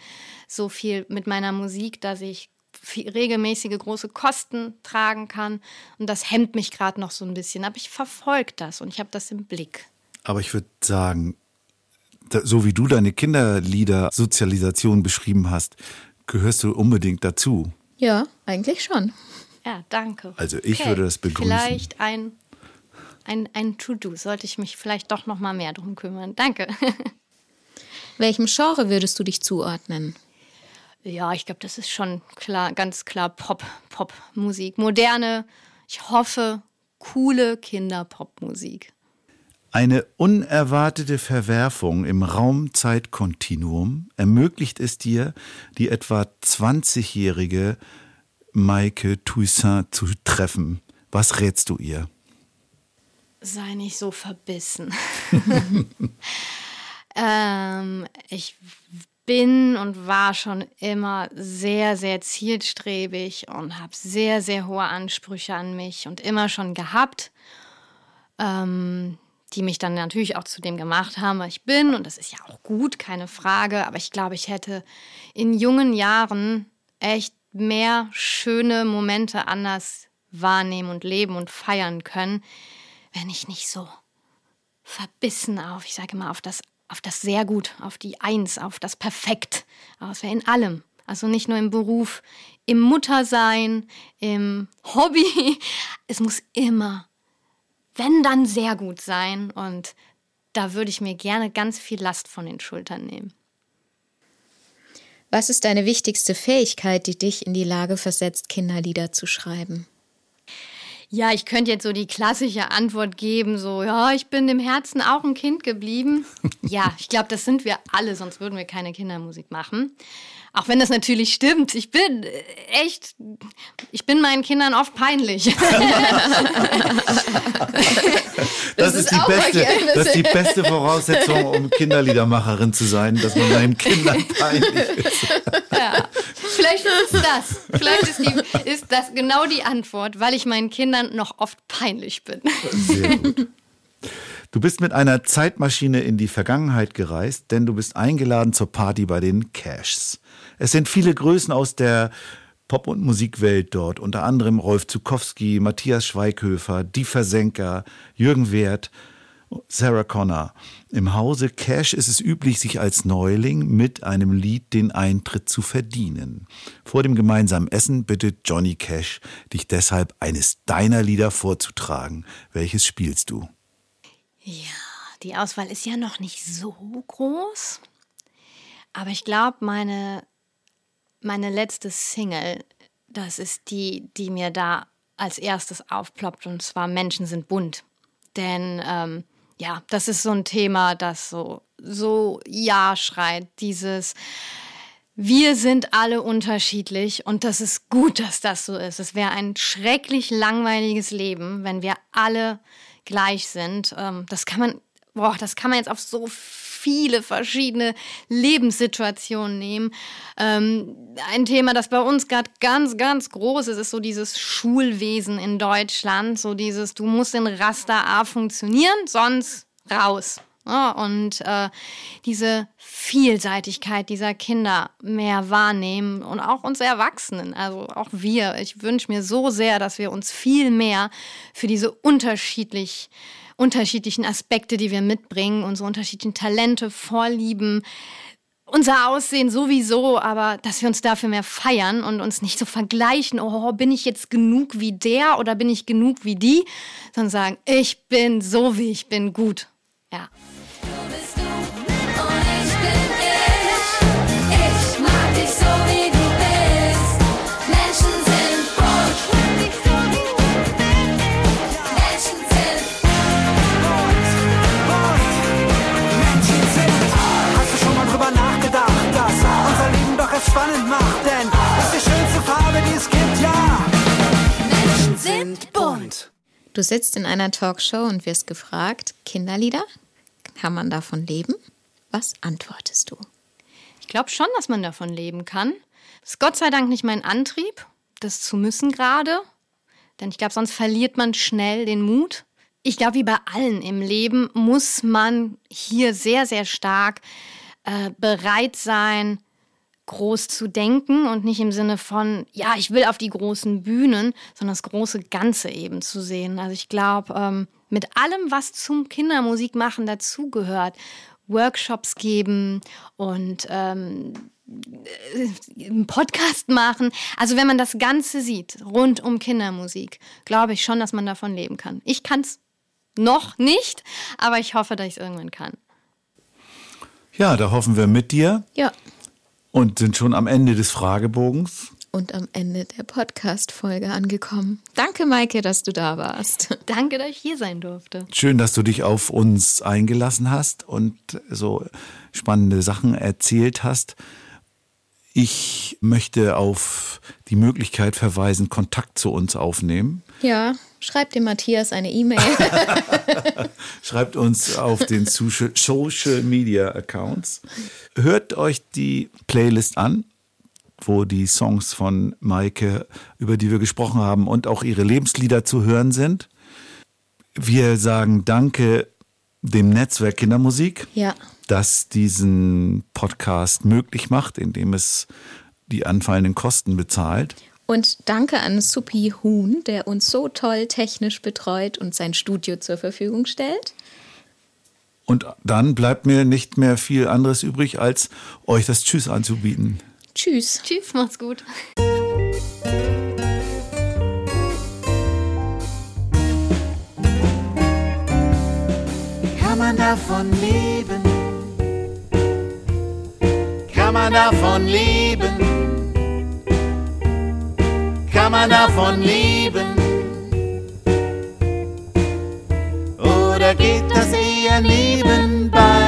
so viel mit meiner Musik, dass ich viel, regelmäßige große Kosten tragen kann. Und das hemmt mich gerade noch so ein bisschen. Aber ich verfolge das und ich habe das im Blick. Aber ich würde sagen, so wie du deine Kinderlieder-Sozialisation beschrieben hast, gehörst du unbedingt dazu. Ja, eigentlich schon. Ja, danke. Also ich würde das begrüßen. Vielleicht ein, ein, ein To-Do. Sollte ich mich vielleicht doch noch mal mehr drum kümmern. Danke. Welchem Genre würdest du dich zuordnen? Ja, ich glaube, das ist schon klar, ganz klar Pop, Pop-Musik. Moderne, ich hoffe, coole Kinder-Pop-Musik. Eine unerwartete Verwerfung im Raum-Zeit-Kontinuum ermöglicht es dir, die etwa 20-jährige Maike Toussaint zu treffen. Was rätst du ihr? sei nicht so verbissen. ähm, ich bin und war schon immer sehr, sehr zielstrebig und habe sehr, sehr hohe Ansprüche an mich und immer schon gehabt, ähm, die mich dann natürlich auch zu dem gemacht haben, was ich bin. Und das ist ja auch gut, keine Frage. Aber ich glaube, ich hätte in jungen Jahren echt mehr schöne Momente anders wahrnehmen und leben und feiern können, wenn ich nicht so verbissen auf, ich sage mal, auf das, auf das sehr gut, auf die Eins, auf das Perfekt, es wäre in allem. Also nicht nur im Beruf, im Muttersein, im Hobby. Es muss immer, wenn dann sehr gut sein. Und da würde ich mir gerne ganz viel Last von den Schultern nehmen. Was ist deine wichtigste Fähigkeit, die dich in die Lage versetzt, Kinderlieder zu schreiben? Ja, ich könnte jetzt so die klassische Antwort geben, so, ja, ich bin im Herzen auch ein Kind geblieben. ja, ich glaube, das sind wir alle, sonst würden wir keine Kindermusik machen. Auch wenn das natürlich stimmt. Ich bin äh, echt, ich bin meinen Kindern oft peinlich. Das, ist, die beste, okay. das ist die beste Voraussetzung, um Kinderliedermacherin zu sein, dass man seinen Kindern peinlich ist. Ja. Vielleicht ist das. Vielleicht ist, die, ist das genau die Antwort, weil ich meinen Kindern noch oft peinlich bin. Sehr gut. Du bist mit einer Zeitmaschine in die Vergangenheit gereist, denn du bist eingeladen zur Party bei den Cashs. Es sind viele Größen aus der Pop- und Musikwelt dort, unter anderem Rolf Zukowski, Matthias Schweighöfer, Die Versenker, Jürgen Wert, Sarah Connor. Im Hause Cash ist es üblich, sich als Neuling mit einem Lied den Eintritt zu verdienen. Vor dem gemeinsamen Essen bittet Johnny Cash dich deshalb, eines deiner Lieder vorzutragen. Welches spielst du? Ja, die Auswahl ist ja noch nicht so groß. Aber ich glaube, meine, meine letzte Single, das ist die, die mir da als erstes aufploppt. Und zwar Menschen sind bunt. Denn ähm, ja, das ist so ein Thema, das so, so ja schreit. Dieses wir sind alle unterschiedlich und das ist gut, dass das so ist. Es wäre ein schrecklich langweiliges Leben, wenn wir alle gleich sind. Ähm, das kann man, boah, das kann man jetzt auf so viele verschiedene Lebenssituationen nehmen. Ähm, ein Thema, das bei uns gerade ganz, ganz groß ist, ist so dieses Schulwesen in Deutschland. So dieses, du musst in Raster A funktionieren, sonst raus. Ja, und äh, diese Vielseitigkeit dieser Kinder mehr wahrnehmen und auch uns Erwachsenen, also auch wir. Ich wünsche mir so sehr, dass wir uns viel mehr für diese unterschiedlich, unterschiedlichen Aspekte, die wir mitbringen, unsere unterschiedlichen Talente, Vorlieben, unser Aussehen sowieso, aber dass wir uns dafür mehr feiern und uns nicht so vergleichen, oh, bin ich jetzt genug wie der oder bin ich genug wie die, sondern sagen, ich bin so, wie ich bin, gut. Ja. Spannend macht? Denn ist die schönste Farbe, die es gibt, ja. Menschen sind bunt. Du sitzt in einer Talkshow und wirst gefragt, Kinderlieder, kann man davon leben? Was antwortest du? Ich glaube schon, dass man davon leben kann. Das ist Gott sei Dank nicht mein Antrieb, das zu müssen gerade. Denn ich glaube, sonst verliert man schnell den Mut. Ich glaube, wie bei allen im Leben muss man hier sehr, sehr stark äh, bereit sein, groß zu denken und nicht im Sinne von, ja, ich will auf die großen Bühnen, sondern das große Ganze eben zu sehen. Also ich glaube, ähm, mit allem, was zum Kindermusikmachen dazugehört, Workshops geben und ähm, äh, einen Podcast machen. Also wenn man das Ganze sieht, rund um Kindermusik, glaube ich schon, dass man davon leben kann. Ich kann es noch nicht, aber ich hoffe, dass ich es irgendwann kann. Ja, da hoffen wir mit dir Ja. Und sind schon am Ende des Fragebogens. Und am Ende der Podcast-Folge angekommen. Danke, Maike, dass du da warst. Danke, dass ich hier sein durfte. Schön, dass du dich auf uns eingelassen hast und so spannende Sachen erzählt hast. Ich möchte auf die Möglichkeit verweisen, Kontakt zu uns aufnehmen. Ja, schreib dem Matthias eine E-Mail. Schreibt uns auf den Social Social Media Accounts. Hört euch die Playlist an, wo die Songs von Maike, über die wir gesprochen haben, und auch ihre Lebenslieder zu hören sind. Wir sagen Danke dem Netzwerk Kindermusik, ja. das diesen Podcast möglich macht, indem es die anfallenden Kosten bezahlt. Und danke an Supi Huhn, der uns so toll technisch betreut und sein Studio zur Verfügung stellt. Und dann bleibt mir nicht mehr viel anderes übrig, als euch das Tschüss anzubieten. Tschüss. Tschüss, macht's gut. Kann man davon leben? Kann man davon leben? Kann man davon leben? Oder geht das eher nebenbei?